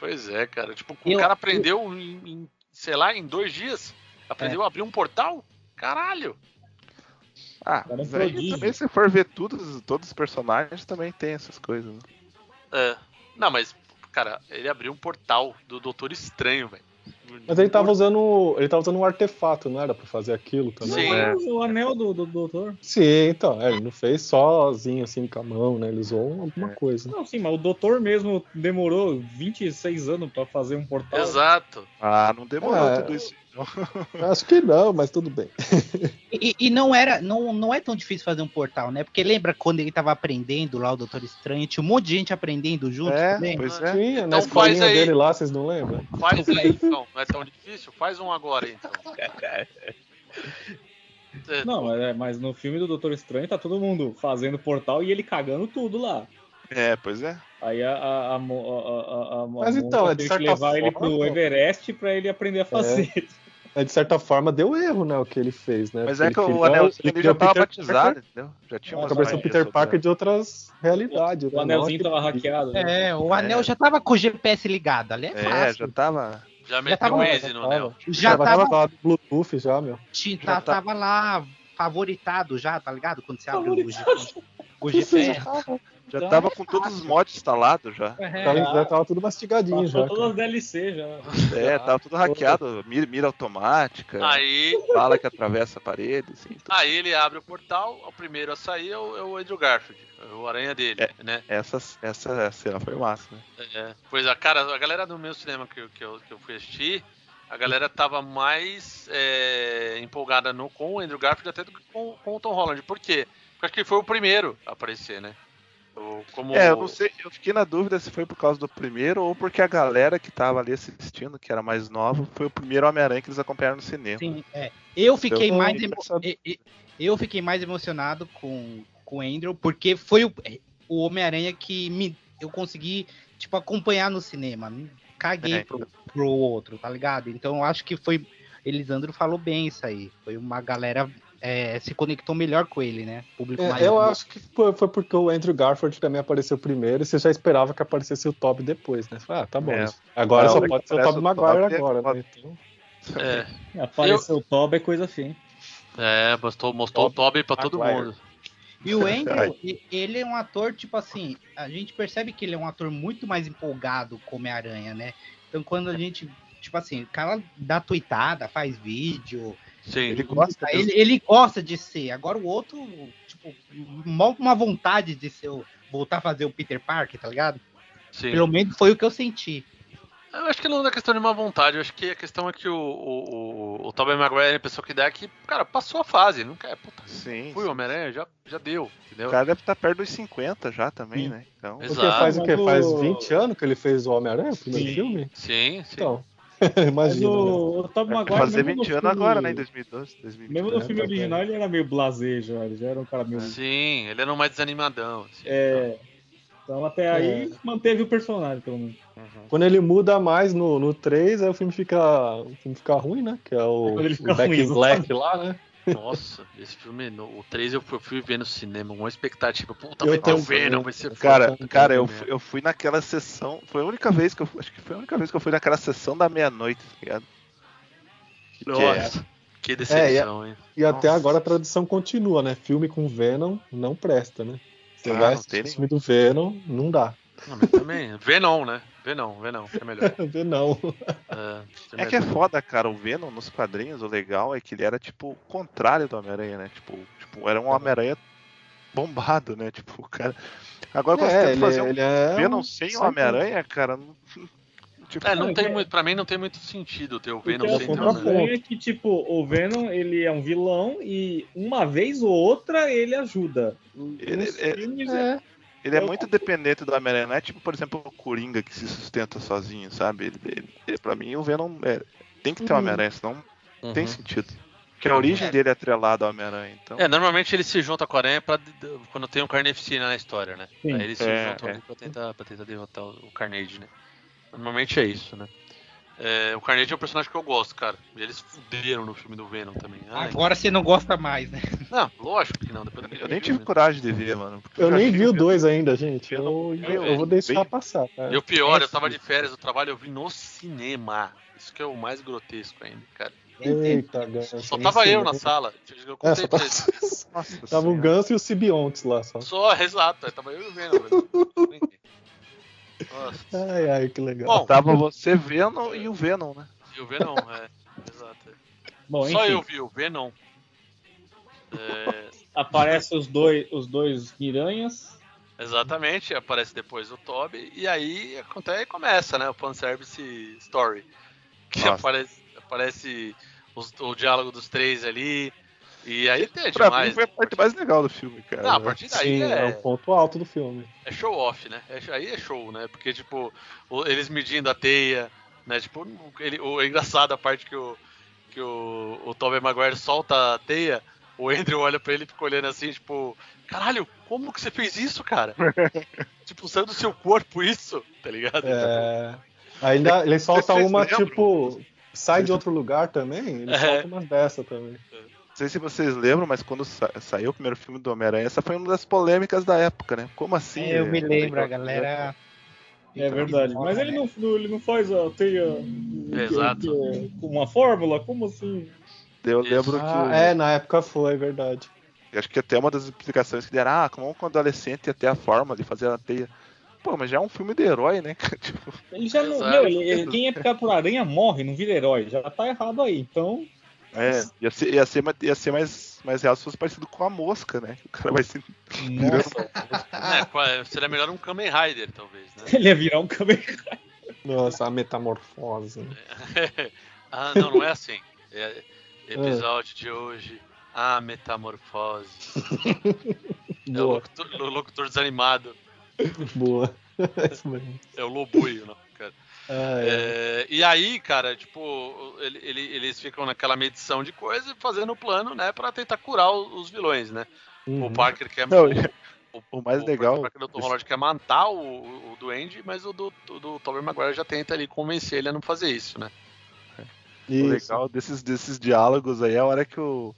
Pois é, cara. Tipo, o Eu- cara aprendeu em, em, sei lá, em dois dias. Aprendeu a abrir um portal? Caralho! Ah, um mas aí prodígio. também se for ver todos, todos os personagens também tem essas coisas. né? É. Não, mas, cara, ele abriu um portal do Doutor Estranho, velho. Mas ele tava usando. Ele tava usando um artefato, não era pra fazer aquilo também? Sim. É. O anel do, do doutor. Sim, então. é, ele não fez sozinho, assim, com a mão, né? Ele usou alguma É. coisa. Não, sim, mas o doutor mesmo demorou 26 anos pra fazer um portal. Exato. Ah, não demorou É. tudo isso. Acho que não, mas tudo bem. E, e não era, não, não é tão difícil fazer um portal, né? Porque lembra quando ele tava aprendendo lá o Doutor Estranho, tinha um monte de gente aprendendo junto É, também? pois é. Tinha, na Então escolinha faz aí. dele lá, vocês não lembram? Faz aí, então. Não é tão difícil? Faz um agora, então. É, Não, mas, é, mas no filme do Doutor Estranho tá todo mundo fazendo portal e ele cagando tudo lá. É, pois é. Aí a, a, a, a, a, a, a Mas então, é de certa levar ele forma, pro pô. Everest pra ele aprender a fazer. Mas, de certa forma, deu erro, né? O que ele fez, né? Mas Porque é que ele o anelzinho ele já o tava Peter batizado, Parker- entendeu? Já tinha Nossa, umas A versão Peter Parker de outras realidades. O né? anelzinho Não tava aquele- hackeado. né? É, o anel É. já tava com o GPS ligado, ali é É, fácil. já tava. já meteu tava- o Waze no anel. Já, Já tava, tava Bluetooth já, meu. ti- já tá- tá- tava lá favoritado já, tá ligado? Quando você abre o, o GPS. Já Então, tava é com todos os mods instalados já. É, Tava, já tava tudo mastigadinho já. todas as. DLC já. É, tava tudo hackeado. Mira, mira automática. Aí, Bala que atravessa a parede, assim. tudo. aí ele abre o portal, o primeiro a sair é o, é o Andrew Garfield, é o aranha dele, né? Essa, essa cena foi massa, né? É, pois a cara, a galera do meu cinema que, eu- que, eu, que eu fui assistir, a galera tava mais é, empolgada no, com o Andrew Garfield até do que com, com o Tom Holland. Por quê? Porque acho que ele foi o primeiro a aparecer, né? O- como É, eu não sei, eu fiquei na dúvida se foi por causa do primeiro ou porque a galera que tava ali assistindo, que era mais nova, foi o primeiro Homem-Aranha que eles acompanharam no cinema. Sim, é. Eu fiquei Eu tô mais emo- eu fiquei mais emocionado com, com o Andrew porque foi o, o Homem-Aranha que me eu consegui tipo acompanhar no cinema. Caguei É, pro, pro outro, tá ligado? Então eu acho que foi Elisandro falou bem isso aí. Foi uma galera é, se conectou melhor com ele, né? Público mais É, eu acho que foi, foi porque o Andrew Garfield também apareceu primeiro e você já esperava que aparecesse o Toby depois, né? Ah, tá bom. É. Agora Não, só pode ser o Toby o Maguire Tobey, agora, né? Então, É, Apareceu o Tob é coisa hein? é mostrou, mostrou o Toby pra todo Maguire. mundo. E o Andrew, ele é um ator, tipo assim, a gente percebe que ele é um ator muito mais empolgado com Homem-Aranha, né? Então quando a gente, tipo assim, o cara dá tweetada, faz vídeo, Sim. Ele gosta ele, ele gosta de ser. Agora o outro, tipo, mó uma vontade de ser o, voltar a fazer o Peter Parker, tá ligado? Sim. Pelo menos foi o que eu senti. Eu acho que não é questão de má vontade, eu acho que a questão é que o, o, o, o Tobey Maguire, a pessoa que dá é que, cara, passou a fase, não quer, puta, Sim. fui o Homem-Aranha, já, já deu, entendeu? O cara deve estar perto dos 50 já também, Sim. né? Então. Porque Exato. faz o quê? Faz o- 20 anos que ele fez o Homem-Aranha, o primeiro Sim. filme? Sim, sim. Então, Imagina. né? o, o Tobey Maguire, fazer mesmo no 20 anos agora, né? Em 2012, 2020. Mesmo no É, filme tá original ele era meio blasé já, ele já era um cara meio... Sim, ele era um mais desanimadão. Assim, É, então até aí É. manteve o personagem, pelo menos. Uhum. Quando ele muda mais no, no 3, aí o filme fica. O filme fica ruim, né? Que é o, fica o Back ruim, in Black lá, né? Nossa, esse filme, no, o 3 eu fui, ver no cinema, uma expectativa, puta, Eu vai ter o também. Venom, vai ser Cara, foda. cara, eu, fui- eu fui naquela sessão. Foi a única vez que eu acho que foi a única vez que eu fui naquela sessão da meia-noite, tá ligado? Que que é? Nossa, que decepção, hein? E até Nossa. agora a tradição continua, né? Filme com Venom não presta, né? Você Ah, vai assistir o filme do Venom, não dá. Não, mas também, Venom, né? Venom, Venom, que é melhor. Venom. É, É que é foda, cara. O Venom nos quadrinhos, o legal é que ele era tipo o contrário do Homem-Aranha, né? Tipo, tipo, era um Homem-Aranha bombado, né? Tipo, o cara. Agora É, ele, fazer um ele é Venom um sem o. Homem-Aranha, cara. Não... Tipo, É, não É, tem é- muito, pra mim não tem muito sentido ter o Venom é sem o ter o. Homem-Aranha. é que, tipo, o Venom, ele é um vilão e uma vez ou outra ele ajuda. Ele- é- filmes, É, Ele é muito dependente do Homem-Aranha, não é tipo, por exemplo, o Coringa que se sustenta sozinho, sabe? Ele, ele, ele- pra mim, o Venom é- tem que ter o Uhum. Homem-Aranha, senão não tem Uhum. sentido. Porque a origem dele é atrelada ao Homem-Aranha, então. É, normalmente ele se junta com a Aranha pra, quando tem um Carnificina na história, né? Sim. Aí eles se É, juntam é. ali pra tentar, pra tentar derrotar o o Carnage, né? Normalmente é isso, né? É, o Carnage é um personagem que eu gosto, cara. E eles fuderam no filme do Venom também. Ai, Agora você não gosta mais, né? Não, lógico que não. Depois Eu nem tive coragem de ver, mano. eu nem vi o 2 ainda, gente. Eu, Eu- eu, eu- vou deixar bem- passar, cara. E o pior, eu É, tava de férias do trabalho, eu vi no cinema. Isso que é o mais grotesco ainda, cara. Eita, ganso. Só tava eu cinema. na sala. Eu É, só tava... Nossa tava o. Ganso e o Sibiontes lá só. Só, exato. aí Tava eu e o Venom. velho. Nossa. Ai, ai, que legal. Bom, Tava você Venom e o Venom, né? E o Venom, é. Exato. Bom, Só enfim, eu vi o Venom. É, aparece os dois, os dois miranhas. exatamente, aparece depois o Toby. E aí acontece, começa, né? O fanservice story. Que Nossa. aparece, aparece os- o diálogo dos três ali. E aí é Pra demais. mim foi a parte mais legal do filme, cara. Não, a partir daí Sim, é... é, o ponto alto do filme. é show off, né? É- aí é show, né? Porque, tipo, o- eles medindo a teia, né? Tipo, ele, o, é engraçado a parte que o, que o, o Tobey Maguire solta a teia, o Andrew olha pra ele e fica olhando assim, tipo, caralho, como que você fez isso, cara? tipo, saiu do seu corpo isso, tá ligado? É... Ainda ele solta Vocês uma, lembram? tipo, sai de outro lugar também, ele É. solta umas dessa também. Não sei se vocês lembram, mas quando sa- saiu o primeiro filme do Homem-Aranha, essa foi uma das polêmicas da época, né? Como assim? eu me É, lembro, a galera. É verdade. Mas ele não, não- ele não faz a teia Exato. que- que- com uma fórmula? Como assim? Eu lembro Ah, que. é, na época foi, é verdade. Acho que até uma das explicações que deram, ah, como um adolescente ia ter a forma de fazer a teia. Pô, mas já é um filme de herói, né? tipo, Ele já não. Meu, ele- ele- quem é picado por aranha morre, não vira herói. Já tá errado aí. Então. é, ia ser, ia ser, ia ser mais, mais real se fosse parecido com a mosca, né? O cara vai se. Nossa, É, qua- seria melhor um Kamen Rider, talvez, né? ele ia virar um Kamen Nossa, a metamorfose. né? ah, não, não é assim. É, episódio de hoje, a metamorfose. É o locutor, o locutor desanimado. boa. É o Lobuio, não, cara. Ah, é. É, e aí, cara, tipo, ele- ele- eles ficam naquela medição de coisa e fazendo o plano, né, pra tentar curar o- os vilões, né? Uhum. O Parker quer. Não, o, o mais legal- O Parker do Tom Holland quer matar o, o, o Duende, mas o do, do, do Tobey Maguire já tenta ali convencer ele a não fazer isso, né? O Isso. legal desses, desses diálogos aí é a hora que o.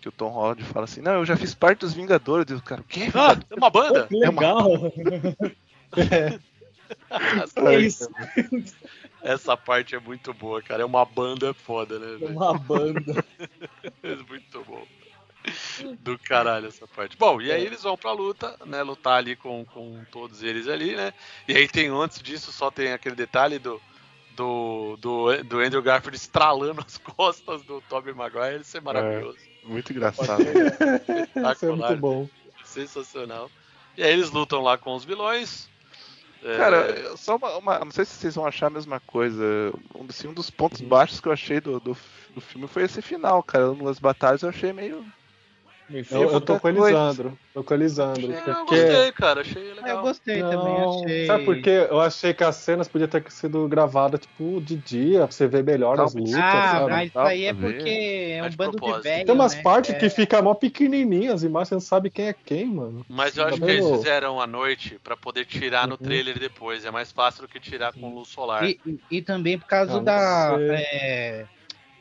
Que o Tom Holland fala assim, não, eu já fiz parte dos Vingadores. E o cara, o quê? Ah, é uma banda! Que legal! É isso. Essa parte é muito boa, cara. É uma banda foda, né? velho? Uma banda. É muito bom. Do caralho essa parte. Bom, e aí eles vão pra luta, né? Lutar ali com, com todos eles ali, né? E aí tem, antes disso, só tem aquele detalhe do, do, do, do Andrew Garfield estralando as costas do Tobey Maguire. Isso é maravilhoso. Muito engraçado. Isso é Espetacular. muito bom. Sensacional. E aí eles lutam lá com os vilões. É, Cara, só uma, uma- Não sei se vocês vão achar a mesma coisa. Um, assim, um dos pontos baixos que eu achei do, do, do filme foi esse final, cara. Nas batalhas eu achei meio. Eu, eu tô com o Elisandro. Tô com o Elisandro. eu Porque. gostei, cara. Achei Eu legal. gostei Não, também, achei. Sabe por quê? Eu achei que as cenas podiam ter sido gravadas, tipo, de dia, pra você ver melhor as Calma, lutas, Ah, sabe? mas isso aí é porque é É um de bando de propósito. velho, Tem umas né? partes É. que fica mó pequenininhas, as imagens você não sabe quem é quem, mano. Mas eu acho Tá que eles fizeram à noite pra poder tirar no Uhum. trailer depois. É mais fácil do que tirar com luz solar. E, e- e também por causa Ah, não da. sei. É,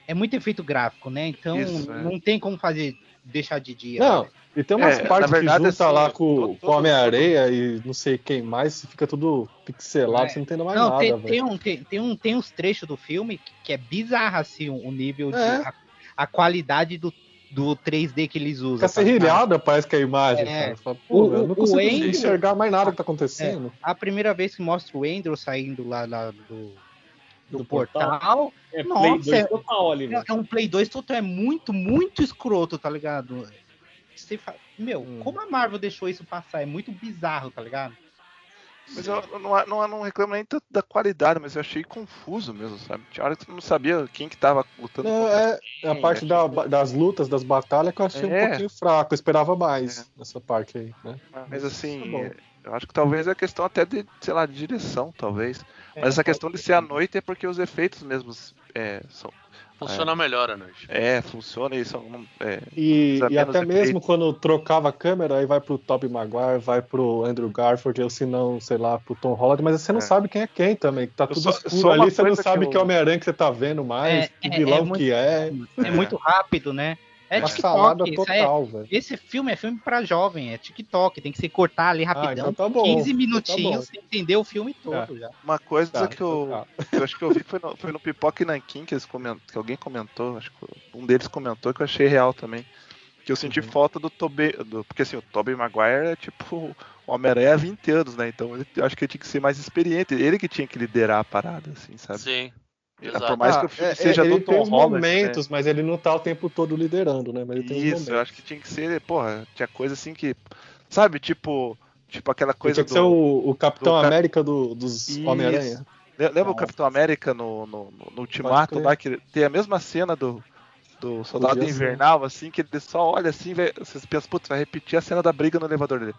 é muito efeito gráfico, né? Então Isso, é. não tem como fazer deixar de dia. Não, né? e tem umas É, partes verdade, que junta assim, lá com, com Homem-Areia e não sei quem mais, fica tudo pixelado, É. você não entende mais Não, nada, tem, tem, um, tem, tem, um, tem uns trechos do filme que, que é bizarro, assim, o o nível de. É. A, a qualidade do, do 3D que eles usam. Fica tá serrilhada, parece que é a imagem, É. fala, Pô, O- eu não o consigo Andrew- enxergar mais nada que tá acontecendo. A primeira vez que mostra o Andrew saindo lá, lá do, do, Do portal, portal. É Nossa, Play 2 é- total ali, é, é um Play 2 total, é muito, muito escroto, tá ligado? Você fa- Meu, Hum. como a Marvel deixou isso passar? É muito bizarro, tá ligado? Mas eu não, não, não reclamo nem tanto da qualidade, mas eu achei confuso mesmo, sabe? Tinha hora que tu não sabia quem que tava lutando Não, é, é a quem, parte achei da- das lutas, das batalhas que eu achei um É. pouquinho fraco. Eu esperava mais nessa parte aí, né? Mas assim, Tá eu acho que talvez é questão até de, sei lá, de direção, talvez. É, Mas essa questão de ser à noite é porque os efeitos mesmos é, são, Funciona melhor à noite. é funciona e são. É, E, e até mesmo efeitos. quando trocava a câmera, aí vai pro Tobey Maguire, vai pro Andrew Garfield, ou se não, sei lá, pro Tom Holland, mas você não É. sabe quem é quem também. Tá tudo só- escuro só ali, você não coisa que sabe eu- que é o Homem-Aranha que você tá vendo mais, É, que é- vilão é muito- que é. É muito rápido, né? É Uma TikTok. é- total, velho. esse filme é filme pra jovem, é TikTok. Tem que se cortar ali rapidão. então tá bom, 15 então tá minutinhos, você entender o filme todo já. uma coisa Tá, que, eu, tá. que eu acho que eu vi foi no, foi no Pipoca e Nankin que, eles comentam, que alguém comentou, acho que um deles comentou que eu achei real também. Que eu senti Uhum. falta do Tobey. Do, porque assim, o Tobey Maguire é tipo o Homem-Aranha há 20 anos, né? Então ele, eu acho que ele tinha que ser mais experiente. Ele que tinha que liderar a parada, assim, sabe? Sim. Por Exato. mais que Ah, o filme é- seja é, ele do tem Tom os Holland. momentos, mas ele não tá o tempo todo liderando, né? Ele né? tem Isso, eu acho que tinha que ser, porra, tinha coisa assim que. Sabe, tipo. Tipo aquela coisa Tinha que do. ser o, o Capitão do Cap- América do- dos. Homem-Aranha. Le- Lembra o. Capitão América no, no, no- no Ultimato lá, que tem a mesma cena do, do Soldado. Invernal, assim, que ele só olha assim, vai, vocês pensam, putz, vai repetir a cena da briga no elevador dele.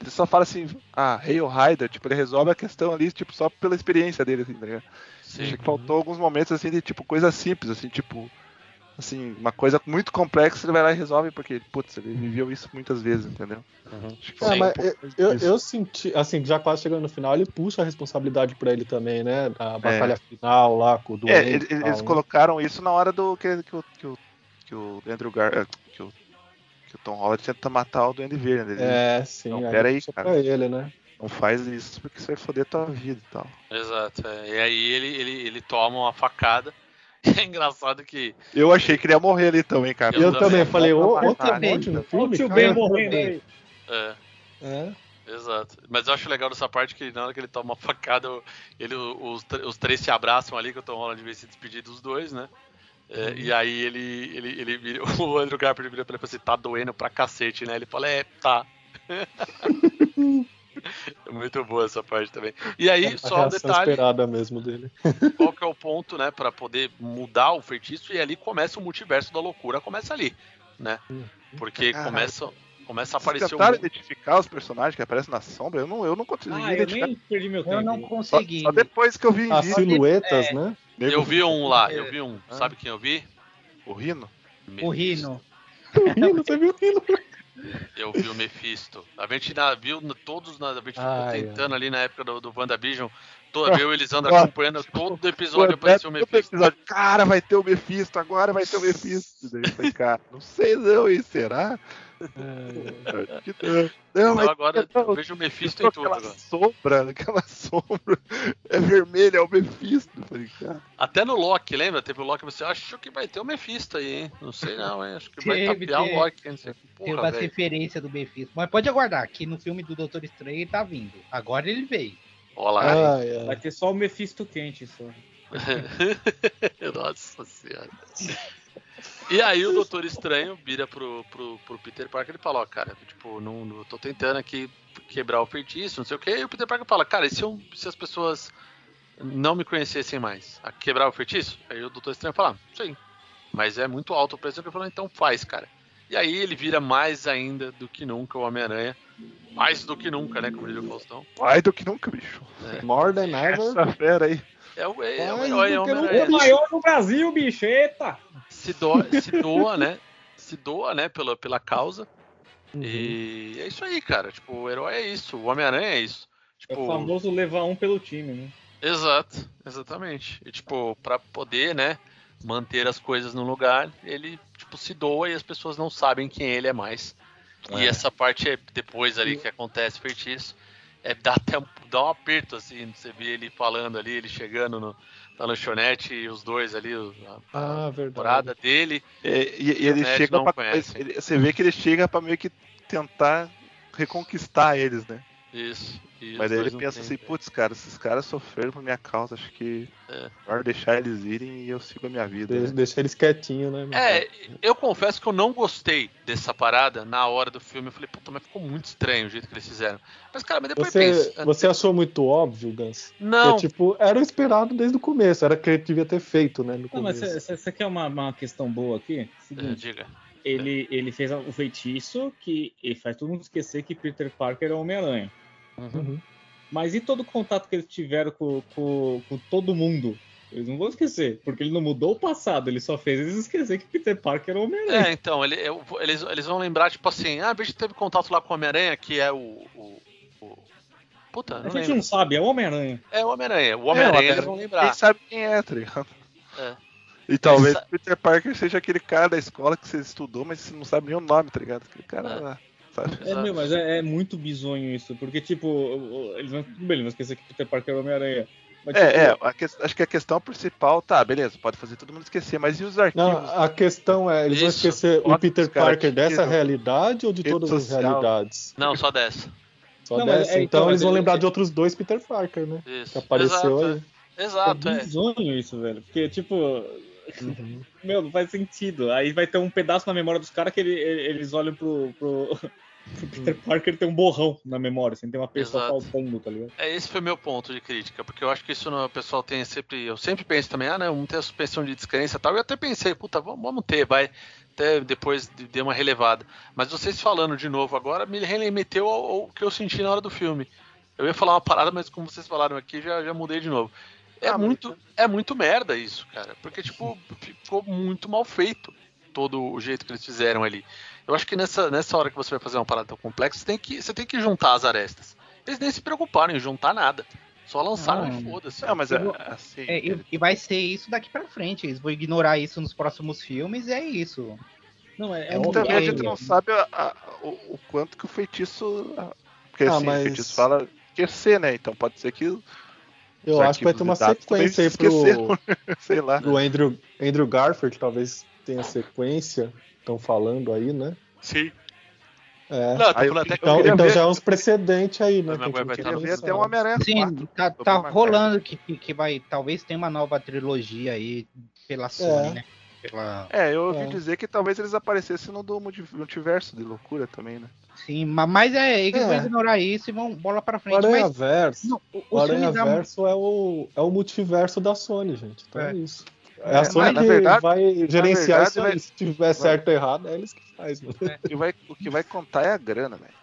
Ele só fala assim, ah, Hail Rider, tipo, ele resolve a questão ali, tipo, só pela experiência dele, assim, tá ligado? Sim. Acho que faltou alguns momentos, assim, de, tipo, coisa simples, assim, tipo, assim, uma coisa muito complexa, ele vai lá e resolve, porque, putz, ele viveu isso muitas vezes, entendeu? Acho que É, mas um eu, disso. eu senti, assim, já quase chegando no final, ele puxa a responsabilidade pra ele também, né? Da É. batalha final lá com o do É, Andy e eles, tal, eles né? colocaram isso na hora do que, que, o, que, o, que o Andrew Gar, eh, que o, que o Tom Holland tenta matar o Duende Verde. Ele É, sim. Não, aí pera aí, cara. pra ele, né? Não faz isso porque você vai foder tua vida e tal. Exato. é. E aí ele, ele, ele toma uma facada. É engraçado que. Eu achei que ele ia morrer ali também, cara. Eu Eu, também. também falei, ô, outra Olha o. Ben morrendo aí. É, É. exato. Mas eu acho legal nessa parte que na hora que ele toma uma facada, ele, os, os três se abraçam ali, que o Tom Holland vem se despedir dos dois, né? É, E aí ele, ele, ele vira, o Andrew Garfield vira pra ele e fala assim, tá doendo pra cacete, né? Ele fala, é, tá. É Muito boa essa parte também. E aí, A só um detalhe, esperada mesmo dele. qual que é o ponto, né, para poder mudar o feitiço e ali começa o multiverso da loucura, começa ali, né? Porque Caralho. começa começa a Vocês aparecer um tentaram identificar os personagens que aparecem na sombra? Eu não, eu não consegui Ah, eu identificar. nem perdi meu tempo. Eu não Só, consegui. só depois que eu vi As silhuetas, né? nego- Eu vi um lá, eu vi um, Ah. sabe quem eu vi? O Rino? O Rino. O Rino, você viu o Rino? Eu vi o Mephisto. A gente viu todos, na, a gente ficou Ai, tentando ali na época do, do WandaVision, todo, eu e Ah. acompanhando todo episódio apareceu o Mephisto. episódio, Cara, vai ter o Mephisto, agora vai ter o Mephisto. Daí eu falei, cara, não sei não, hein? Será? Acho que não. Então mas agora não, eu vejo o Mephisto em tudo aquela agora. sombra, aquela sombra é vermelha, é o Mephisto. Falei, Até no Loki, lembra? Teve o Loki, você achou que vai ter o Mephisto aí, hein? Não sei não, hein? Acho que vai Teve, tapear teve. o Loki, hein? Não sei. Tem Porra, uma velho. referência do Mephisto. Mas pode aguardar, que no filme do Doutor Estranho ele tá vindo. Agora ele veio. Olha lá. Ai, ai. Vai ter só o Mephisto quente só. Nossa senhora. E aí o Doutor Estranho vira pro, pro, pro Peter Parker e fala, ó, cara, tipo, não, não tô tentando aqui quebrar o feitiço, não sei o que, e o Peter Parker fala, cara, e se, eu- se as pessoas não me conhecessem mais, a quebrar o feitiço? Aí o Doutor Estranho fala, sim, mas é muito alto o preço, ele falou, então faz, cara. E aí ele vira mais ainda do que nunca o Homem-Aranha, mais do que nunca, né, como diria o Faustão. Mais do que nunca, bicho. More than ever. Essa fera aí. É o, é, é o Mais herói, é o Homem-Aranha. O maior do Brasil, bicho, eita! Se doa, se doa, né, se doa, né, pela, pela causa. Uhum. E é isso aí, cara. Tipo, o herói é isso, o Homem-Aranha é isso. É Tipo, o famoso levar um pelo time, né? Exato, exatamente. E tipo, pra poder, né, manter as coisas no lugar, ele tipo se doa e as pessoas não sabem quem ele é mais. E É. essa parte é depois ali que acontece feitiço, é dá até um, dá um aperto assim, você vê ele falando ali, ele chegando no, na lanchonete e os dois ali, a, a Ah, dele. E, e- e ele chega não pra. conhece. ele- você vê que ele chega pra meio que tentar reconquistar eles, né? Isso. E Mas aí ele pensa assim, putz, cara, esses caras sofreram por minha causa, acho que É. melhor deixar eles irem e eu sigo a minha vida. De- né? Deixa eles quietinhos, né? É, eu confesso que eu não gostei dessa parada na hora do filme. Eu falei, puta, mas ficou muito estranho o jeito que eles fizeram. Mas, cara, mas depois Você, pensa. você achou muito óbvio, Gans? Não, Porque, tipo, era o esperado desde o começo, era o que ele devia ter feito, né? No Não, mas começo. você quer uma, uma questão boa aqui? É, Seguinte, diga. ele, ele fez o feitiço que ele faz todo mundo esquecer que Peter Parker é o Homem-Aranha. Uhum. Mas e todo o contato que eles tiveram com, com, com todo mundo? Eles não vão esquecer, porque ele não mudou o passado, ele só fez eles esquecer que Peter Parker é o Homem-Aranha. É, então, ele- eu- eles, eles vão lembrar, tipo assim, ah, a gente teve contato lá com o Homem-Aranha, que é o. o, o- Puta, a gente lembro. não sabe, é o Homem-Aranha. É o Homem-Aranha. O Homem-Aranha eles vão lembrar. sabe quem é, tá ligado? É. E talvez Peter Parker seja aquele cara da escola que você estudou, mas você não sabe nem o nome, tá ligado? Aquele cara É. sabe? É, meu, mas é, é muito bizonho isso, porque, tipo, eles vão, tudo bem, eles vão esquecer que Peter Parker é o Homem-Aranha. Mas, tipo, É, é, a que- acho que a questão principal, tá, beleza, pode fazer todo mundo esquecer, mas e os arquivos? Não, a questão é, eles vão Isso. esquecer o Peter Parker dessa realidade ou de Rede todas as social. realidades? Não, só dessa. Só Não, dessa? é, então, então, eles vão lembrar ele- de outros dois Peter Parker, né? Isso. Que apareceu Exato, aí. é. Exato, é é. bizonho isso, velho. Porque, tipo, Uhum. meu, não faz sentido. Aí vai ter um pedaço na memória dos caras que ele- eles olham pro, pro, pro Peter Parker tem um borrão na memória, assim, tem uma pessoa Exato. faltando, tá ligado? É, esse foi o meu ponto de crítica, porque eu acho que isso no- o pessoal tem sempre. Eu sempre penso também, ah, não, vamos ter a suspensão de descrença e tal. Eu até pensei, puta, vamos, vamos ter, vai. Até depois de- dei uma relevada. Mas vocês falando de novo agora me remeteu ao, ao que eu senti na hora do filme. Eu ia falar uma parada, mas como vocês falaram aqui, já, já mudei de novo. É, Ah, mas- muito, é muito merda isso, cara. Porque, tipo, ficou muito mal feito todo o jeito que eles fizeram ali. Eu acho que nessa, nessa hora que você vai fazer uma parada tão complexa, você tem que, você tem que juntar as arestas. Eles nem se preocuparam em juntar nada. Só lançaram Não. e foda-se. Não, mas é, vou- assim, É, e, e vai ser isso daqui pra frente. Eles vão ignorar isso nos próximos filmes e é isso. Não, é, É é também a gente não sabe a- a- o, o quanto que o feitiço. Porque Ah, assim, mas- o feitiço fala esquecer, né? Então pode ser que Eu acho que vai ter uma sequência aí pro, sei lá. pro Andrew, Andrew Garfield, talvez tenha sequência. Estão falando aí, né? Sim. É. Não, Aí que Então, então já é uns precedentes aí, né? Mas que a não estar tinha Queria ver até o Homem-Aranha Sim, 4. tá, tá rolando que, que que vai. Talvez tenha uma nova trilogia aí pela Sony, É. né? Pela... É, eu ouvi É. dizer que talvez eles aparecessem no do multi- multiverso de loucura também, né? Sim, ma- mas é, eles É. vão ignorar isso e vão bola pra O frente. Mas Aranha-Verso. não, o- O os filmes da- é o, é o multiverso da Sony, gente. Então é, É. isso. É a É, Sony na que verdade- vai gerenciar verdade, isso vai- Se tiver certo ou errado, é eles que faz, mano. O que vai, o que vai contar é a grana, velho.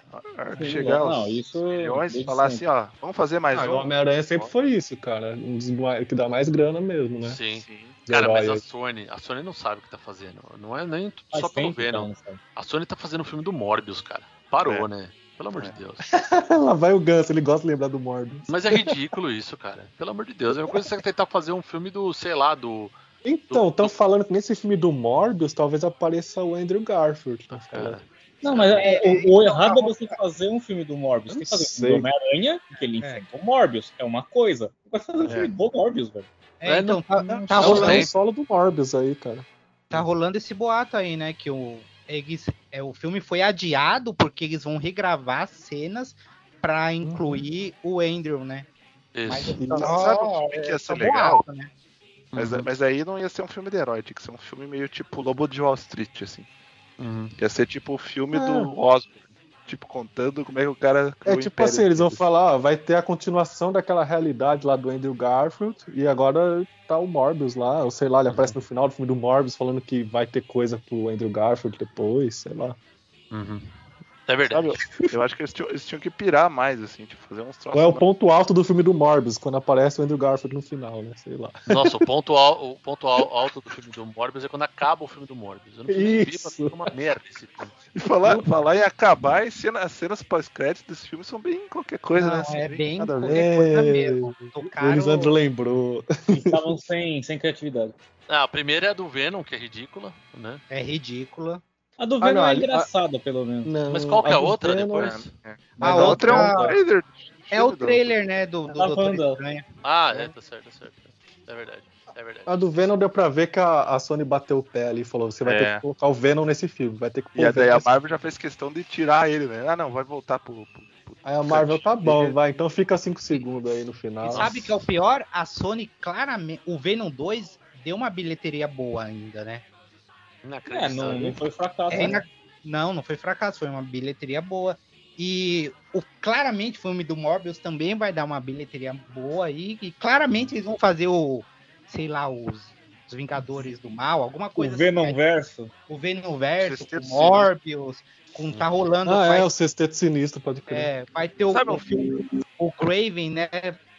Chegar não, aos isso milhões e falar sempre. assim, ó, vamos fazer mais Ah, um. o Homem-Aranha sempre foi isso, cara. Um dos que dá mais grana mesmo, né? Sim. Sim. Cara, mas a. Sony, a Sony não sabe o que tá fazendo. Não é nem Faz só pelo Venom. então, sabe? A Sony tá fazendo o filme do Morbius, cara. Parou, É. né? Pelo amor de É. Deus. Lá vai o Ganso, ele gosta de lembrar do Morbius. Mas é ridículo isso, cara. Pelo amor de Deus. É uma coisa que você tentar fazer um filme do, sei lá, do. Então, estão falando que nesse filme do Morbius talvez apareça o Andrew Garfield. Tá falando. Cara, Não, mas é, o, o errado é você fazer um filme do Morbius. Tem que fazer um filme do. Homem-Aranha, que ele É. enfrenta o Morbius. É uma coisa. Vai fazer um filme do Morbius, velho. É, É, então, não- tá, tá É o- rolando, é tem. o solo do Morbius aí, cara. tá rolando esse boato aí, né? Que o, eles, é, o filme foi adiado porque eles vão regravar cenas pra incluir o Andrew, né? Mas isso. Então, Sabe um filme que ia ser legal? boato, né? Mas, Uhum. mas aí não ia ser um filme de herói, tinha que ser um filme meio tipo Lobo de Wall Street, assim. Uhum. Ia ser tipo o filme Ah. do Osborn. tipo, contando como é que o cara. É tipo assim, eles vão falar, ó, vai ter a continuação daquela realidade lá do Andrew Garfield, e agora tá o Morbius lá, ou sei lá, ele aparece no final do filme do Morbius falando que vai ter coisa pro Andrew Garfield depois, sei lá. Uhum. É verdade. Sabe, eu acho que eles tinham, eles tinham que pirar mais, assim, tipo, fazer uns troços. Qual é o mais- ponto alto do filme do Morbius, quando aparece o Andrew Garfield no final, né? Sei lá. Nossa, o ponto, al- o ponto al- alto do filme do Morbius é quando acaba o filme do Morbius. Eu não Isso. fica uma merda esse filme. E falar, falar em acabar, e cena, as cenas pós-créditos desse filme são bem qualquer coisa, né? Não, Assim, é bem nada qualquer coisa mesmo. O Tocaram... Elisandro lembrou. Eles estavam sem, sem criatividade. Ah, a primeira é a do Venom, que é ridícula, né? É ridícula. A do Ah, Venom não, é engraçada, pelo menos. Não, Mas qual que é a do outra Venom- depois? É. A a outra é um trailer. É o do- trailer, né, do, do Tá Doutor. Estranho. Ah, é, tá certo, tá certo. É verdade. É verdade. A do Venom deu pra ver que a, a Sony bateu o pé ali e falou: você vai ter É. que colocar o Venom nesse filme, vai ter que pôr E o a- daí a Marvel já fez questão de tirar ele, né? Ah, não, vai voltar pro. pro- pro- Aí a Marvel tá bom, vai, então fica 5 segundos aí no final. E sabe que é o pior? A Sony, claramente. O Venom 2 deu uma bilheteria boa ainda, né? É, não, não foi fracasso. É né? Não, não foi fracasso, foi uma bilheteria boa. E o, claramente o filme do Morbius também vai dar uma bilheteria boa aí. E claramente eles vão fazer o, sei lá, os, os Vingadores do Mal, alguma O coisa Venom assim. Verso. O Venom Verso, o Morbius, com tá rolando. Ah, vai, é, o Sexteto Sinistro, pode crer. é, vai ter o, Sabe o filme, o Craven, né?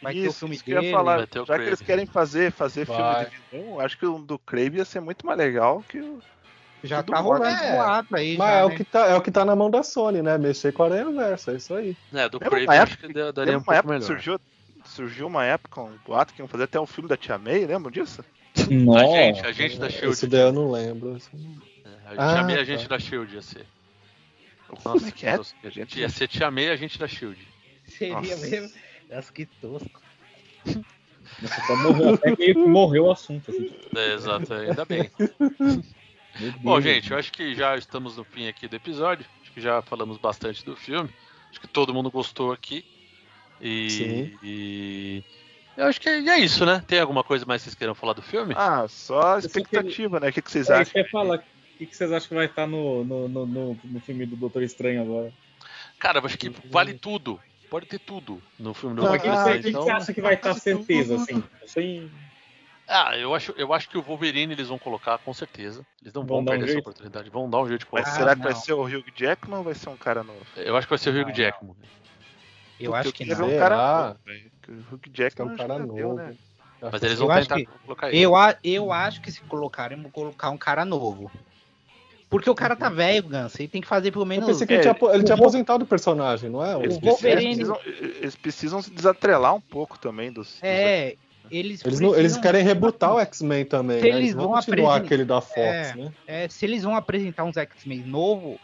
Vai ter o Isso, filme isso que eu dele. ia falar. vai ter o Já que eles querem fazer, fazer Vai. filme de vilão, acho que o do Crave ia ser muito mais legal que o. Já tá rolando Morbius. boato aí. Mas já, é, o né? que tá, é o que tá na mão da Sony, né? Mexer com a Aranha Verso, é isso aí. É, do Lembra Crave uma eu época acho que daria Lembra um uma pouco época melhor. surgiu, surgiu uma época, um boato que iam fazer até um filme da Tia May, lembram disso? A Nossa. gente, a gente da Shield. daí eu não lembro. não- É, a Tia Ah, May, a tá. gente da Shield ia ser. Como é que é? A gente ia ser Tia May, a gente da Shield. Seria Nossa. mesmo. Nossa, que tosco. Nossa, até morreu, até meio que morreu o assunto. Assim. É, exato, ainda bem. Bom, gente, eu acho que já estamos no fim aqui do episódio. Acho que já falamos bastante do filme. Acho que todo mundo gostou aqui. E. Sim. e- Eu acho que é isso, né? Tem alguma coisa mais que vocês queiram falar do filme? Ah, só a expectativa, né? O que, que vocês É acham? eu falar. O que, que vocês acham que vai estar no, no, no, no, no filme do Doutor Estranho agora? Cara, eu acho que vale tudo. Pode ter tudo no filme do Mas o que, Doutor você- Estranho, o que que então- você acha que vai estar certeza, assim? Sem... Ah, eu acho, eu acho que o Wolverine eles vão colocar, com certeza. Eles não vão, Vão dar um perder essa jeito? oportunidade. Vão dar um jeito de Mas colocar. Ah, será que vai não. ser o Hugh Jackman ou vai ser um cara novo? Eu acho que vai ser o Hugh Não, Jackman. Eu Porque acho eu que não. ver um cara novo. Que O Hugh que é Jackman um cara novo. deu, né? Mas eles Eu vão acho tentar que- colocar ele. Eu, a- eu acho que se colocarem, vão colocar um cara novo. Porque o cara tá velho, Gans. Ele tem que fazer pelo Eu menos. pensei que ele É, tinha, ele tinha o Vol- aposentado o personagem, não é? Eles, O precisam- Wolverine- eles precisam, eles precisam se desatrelar um pouco também dos. dos- É, eles. Eles, não, eles querem rebutar o X-Men também, Se né? eles vão continuar aquele da Fox, É. né? é, se eles vão apresentar uns X-Men novo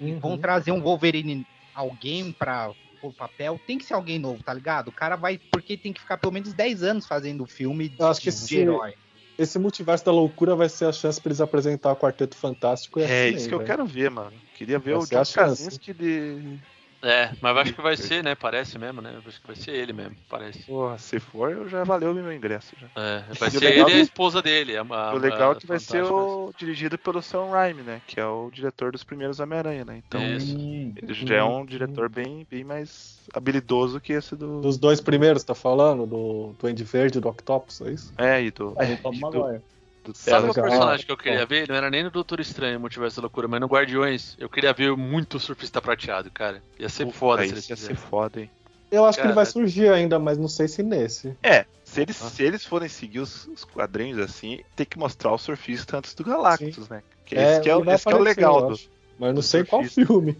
e Uhum. vão trazer um Wolverine, alguém pra o papel, tem que ser alguém novo, tá ligado? O cara vai. Porque tem que ficar pelo menos 10 anos fazendo filme de, Eu acho que de esse- herói. Esse multiverso da loucura vai ser a chance pra eles apresentar o Quarteto Fantástico e É X-Men, isso que eu velho. quero ver, mano. Queria ver Vai o John. Krasinski de. É, mas eu acho que vai ser, né? Parece mesmo, né? Eu acho que vai ser ele mesmo, parece. Porra, se for, eu já valeu o meu ingresso. Já. É, vai E ser ele e a esposa dele. A, a, o legal é que vai ser o dirigido pelo Sam Raimi, né? Que é o diretor dos primeiros Homem-Aranha, né? Então Isso. Ele já é um diretor bem, bem mais habilidoso que esse do. Dos dois primeiros, tá falando? Do Duende Verde e do Octopus, é isso? É, e do. é, do e do, Do Sabe É, o personagem que eu queria ver? Não era nem no Doutor Estranho, Multiverso da Loucura, mas no Guardiões. Eu queria ver muito o Surfista Prateado, cara. Ia ser foda Aí se ia ser foda, hein? Eu acho que ele vai Cara. surgir ainda, mas não sei se nesse. É, se eles, Ah. se eles forem seguir os, os quadrinhos assim, tem que mostrar o surfista antes do Galactus, né? Que esse que é, ele o- vai esse que é o aparecer, legal do. Mas não do sei qual surfista. filme.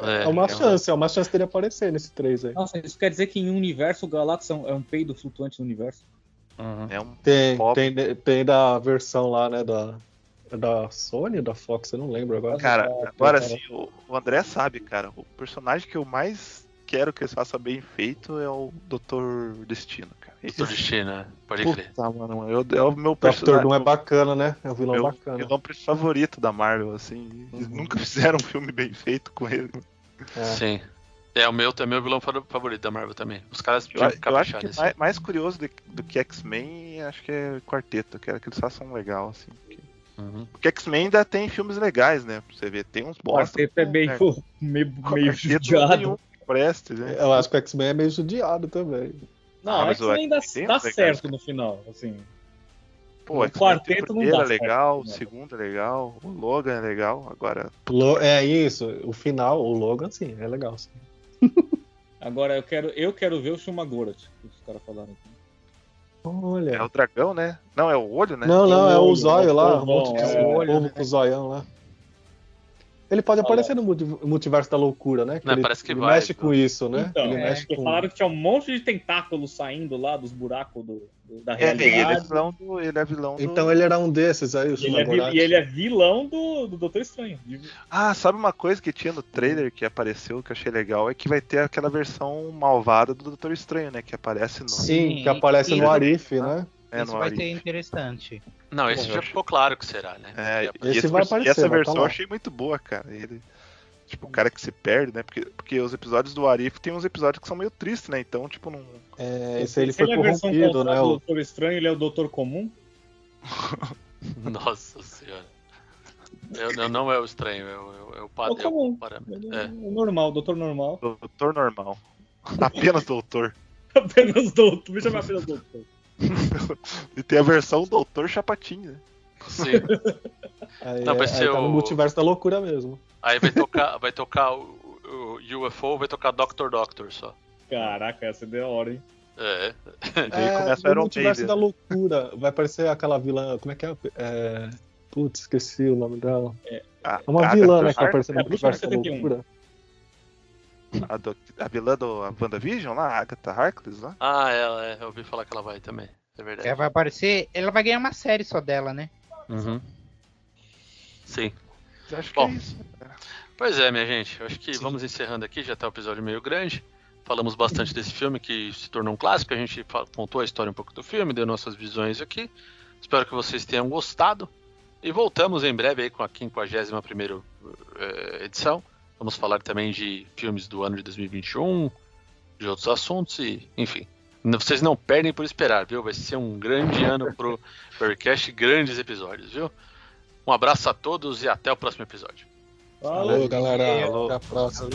É, É, uma é chance, é uma chance dele aparecer nesse 3 aí. Nossa, isso quer dizer que em um universo o Galactus é um, é um peido flutuante no universo? Uhum. É um Tem, Pop. tem, tem da versão lá, né, da, da Sony, da Fox, eu não lembro agora. Cara, Ah, agora cara. sim, o, o André sabe, cara. O personagem que eu mais quero que eles façam bem feito é o Doutor Destino, cara. Esse- Doutor Destino, né? Pode crer. Puta, mano, eu, é o meu personagem. Doom é bacana, né? É um vilão meu bacana. vilão favorito da Marvel, assim. Eles Uhum. nunca fizeram um filme bem feito com ele. É. Sim. É o meu, é meu vilão fa- favorito da Marvel também. Os caras Eu, que eu acho que nesse. mais, mais curioso do, do que X-Men, acho que é Quarteto. Eu quero que eles façam um legal, assim. porque Uhum. Porque X-Men ainda tem filmes legais, né? Pra você ver, tem uns O bosta. quarteto é meio, meio, meio judiado. que preste, né? Eu acho que o X-Men é meio judiado também. Não, Ah, é mas que o ainda X-Men dá certo legais. no final, assim. Pô, o X-Men quarteto o não primeiro dá é certo, legal, o né? segundo é legal, o Logan é legal, agora. Lo- É isso, o final, o Logan, sim, é legal. Sim. Agora eu quero, eu quero ver o Shumagorat, que os caras falaram aqui. É Olha. o dragão, né? Não, é o olho, né? Não, não, é o olho, zóio o lá, povão, um monte de é, olho, povo né? com o zoião lá. Ele pode Olha. aparecer no multi- multiverso da loucura, né? Não, ele, parece que ele vai, mexe viu? com isso, né? Então, ele é, mexe com. falaram que tinha um monte de tentáculos saindo lá dos buracos do, do- da É, e ele é realidade. vilão do. Ele é vilão do... Então ele era um desses aí, o E ele, é, e ele é vilão do, do Doutor Estranho. De- Ah, sabe uma coisa que tinha no trailer que apareceu que eu achei legal? É que vai ter aquela versão malvada do Doutor Estranho, né? Que aparece no. Sim, Sim, que aparece e- no Arif, né? É, Isso vai ser interessante. Não, esse eu já ficou claro que será, né? É, Esse esse vai vers- e aparecer, essa tá versão eu achei muito boa, cara. Ele, tipo, o cara que se perde, né? Porque, porque os episódios do Arif tem uns episódios que são meio tristes, né? Então, tipo, não. É, esse aí ele foi é a versão corrompido, né? do O... Doutor Estranho, ele é o Doutor Comum? Nossa senhora. Eu, eu- não é o estranho, é o, é o, é o padrão. É o parâmetro. Ele É. é o normal, o Doutor Normal. Doutor normal. Apenas doutor. Apenas Doutor. Me chama apenas Doutor. E tem a versão Doutor Chapatinho, né? Sim. Aí, Não, vai é- ser aí tá no o- multiverso da loucura mesmo. Aí vai tocar, vai tocar o, o UFO, vai tocar Doctor Doctor só. Caraca, essa é da hora, hein? É. Aí É, começa o no Iron multiverso da loucura. Vai aparecer aquela vilã. Como é que é? é... Putz, esqueci o nome dela. A, É uma a vilã, né? Que vai aparecer no é, multiverso da 71. loucura. A, do- a vilã do a WandaVision lá, a Agatha Harkness lá. Ah, ela é. Eu ouvi falar que ela vai também. É verdade. Ela vai aparecer. Ela vai ganhar uma série só dela, né? Uhum. Sim. Acho que Bom. é isso. Pois é, minha gente. Eu acho que vamos encerrando aqui, já tá o episódio meio grande. Falamos bastante desse filme que se tornou um clássico. A gente contou a história um pouco do filme, deu nossas visões aqui. Espero que vocês tenham gostado. E voltamos em breve aí com a 51 eh, edição. Vamos falar também de filmes do ano de 2021, de outros assuntos e, enfim. Vocês não perdem por esperar, viu? Vai ser um grande ano pro Berrycast, grandes episódios, viu? Um abraço a todos e até o próximo episódio. Falou. Valeu, galera. Falou. Até a próxima.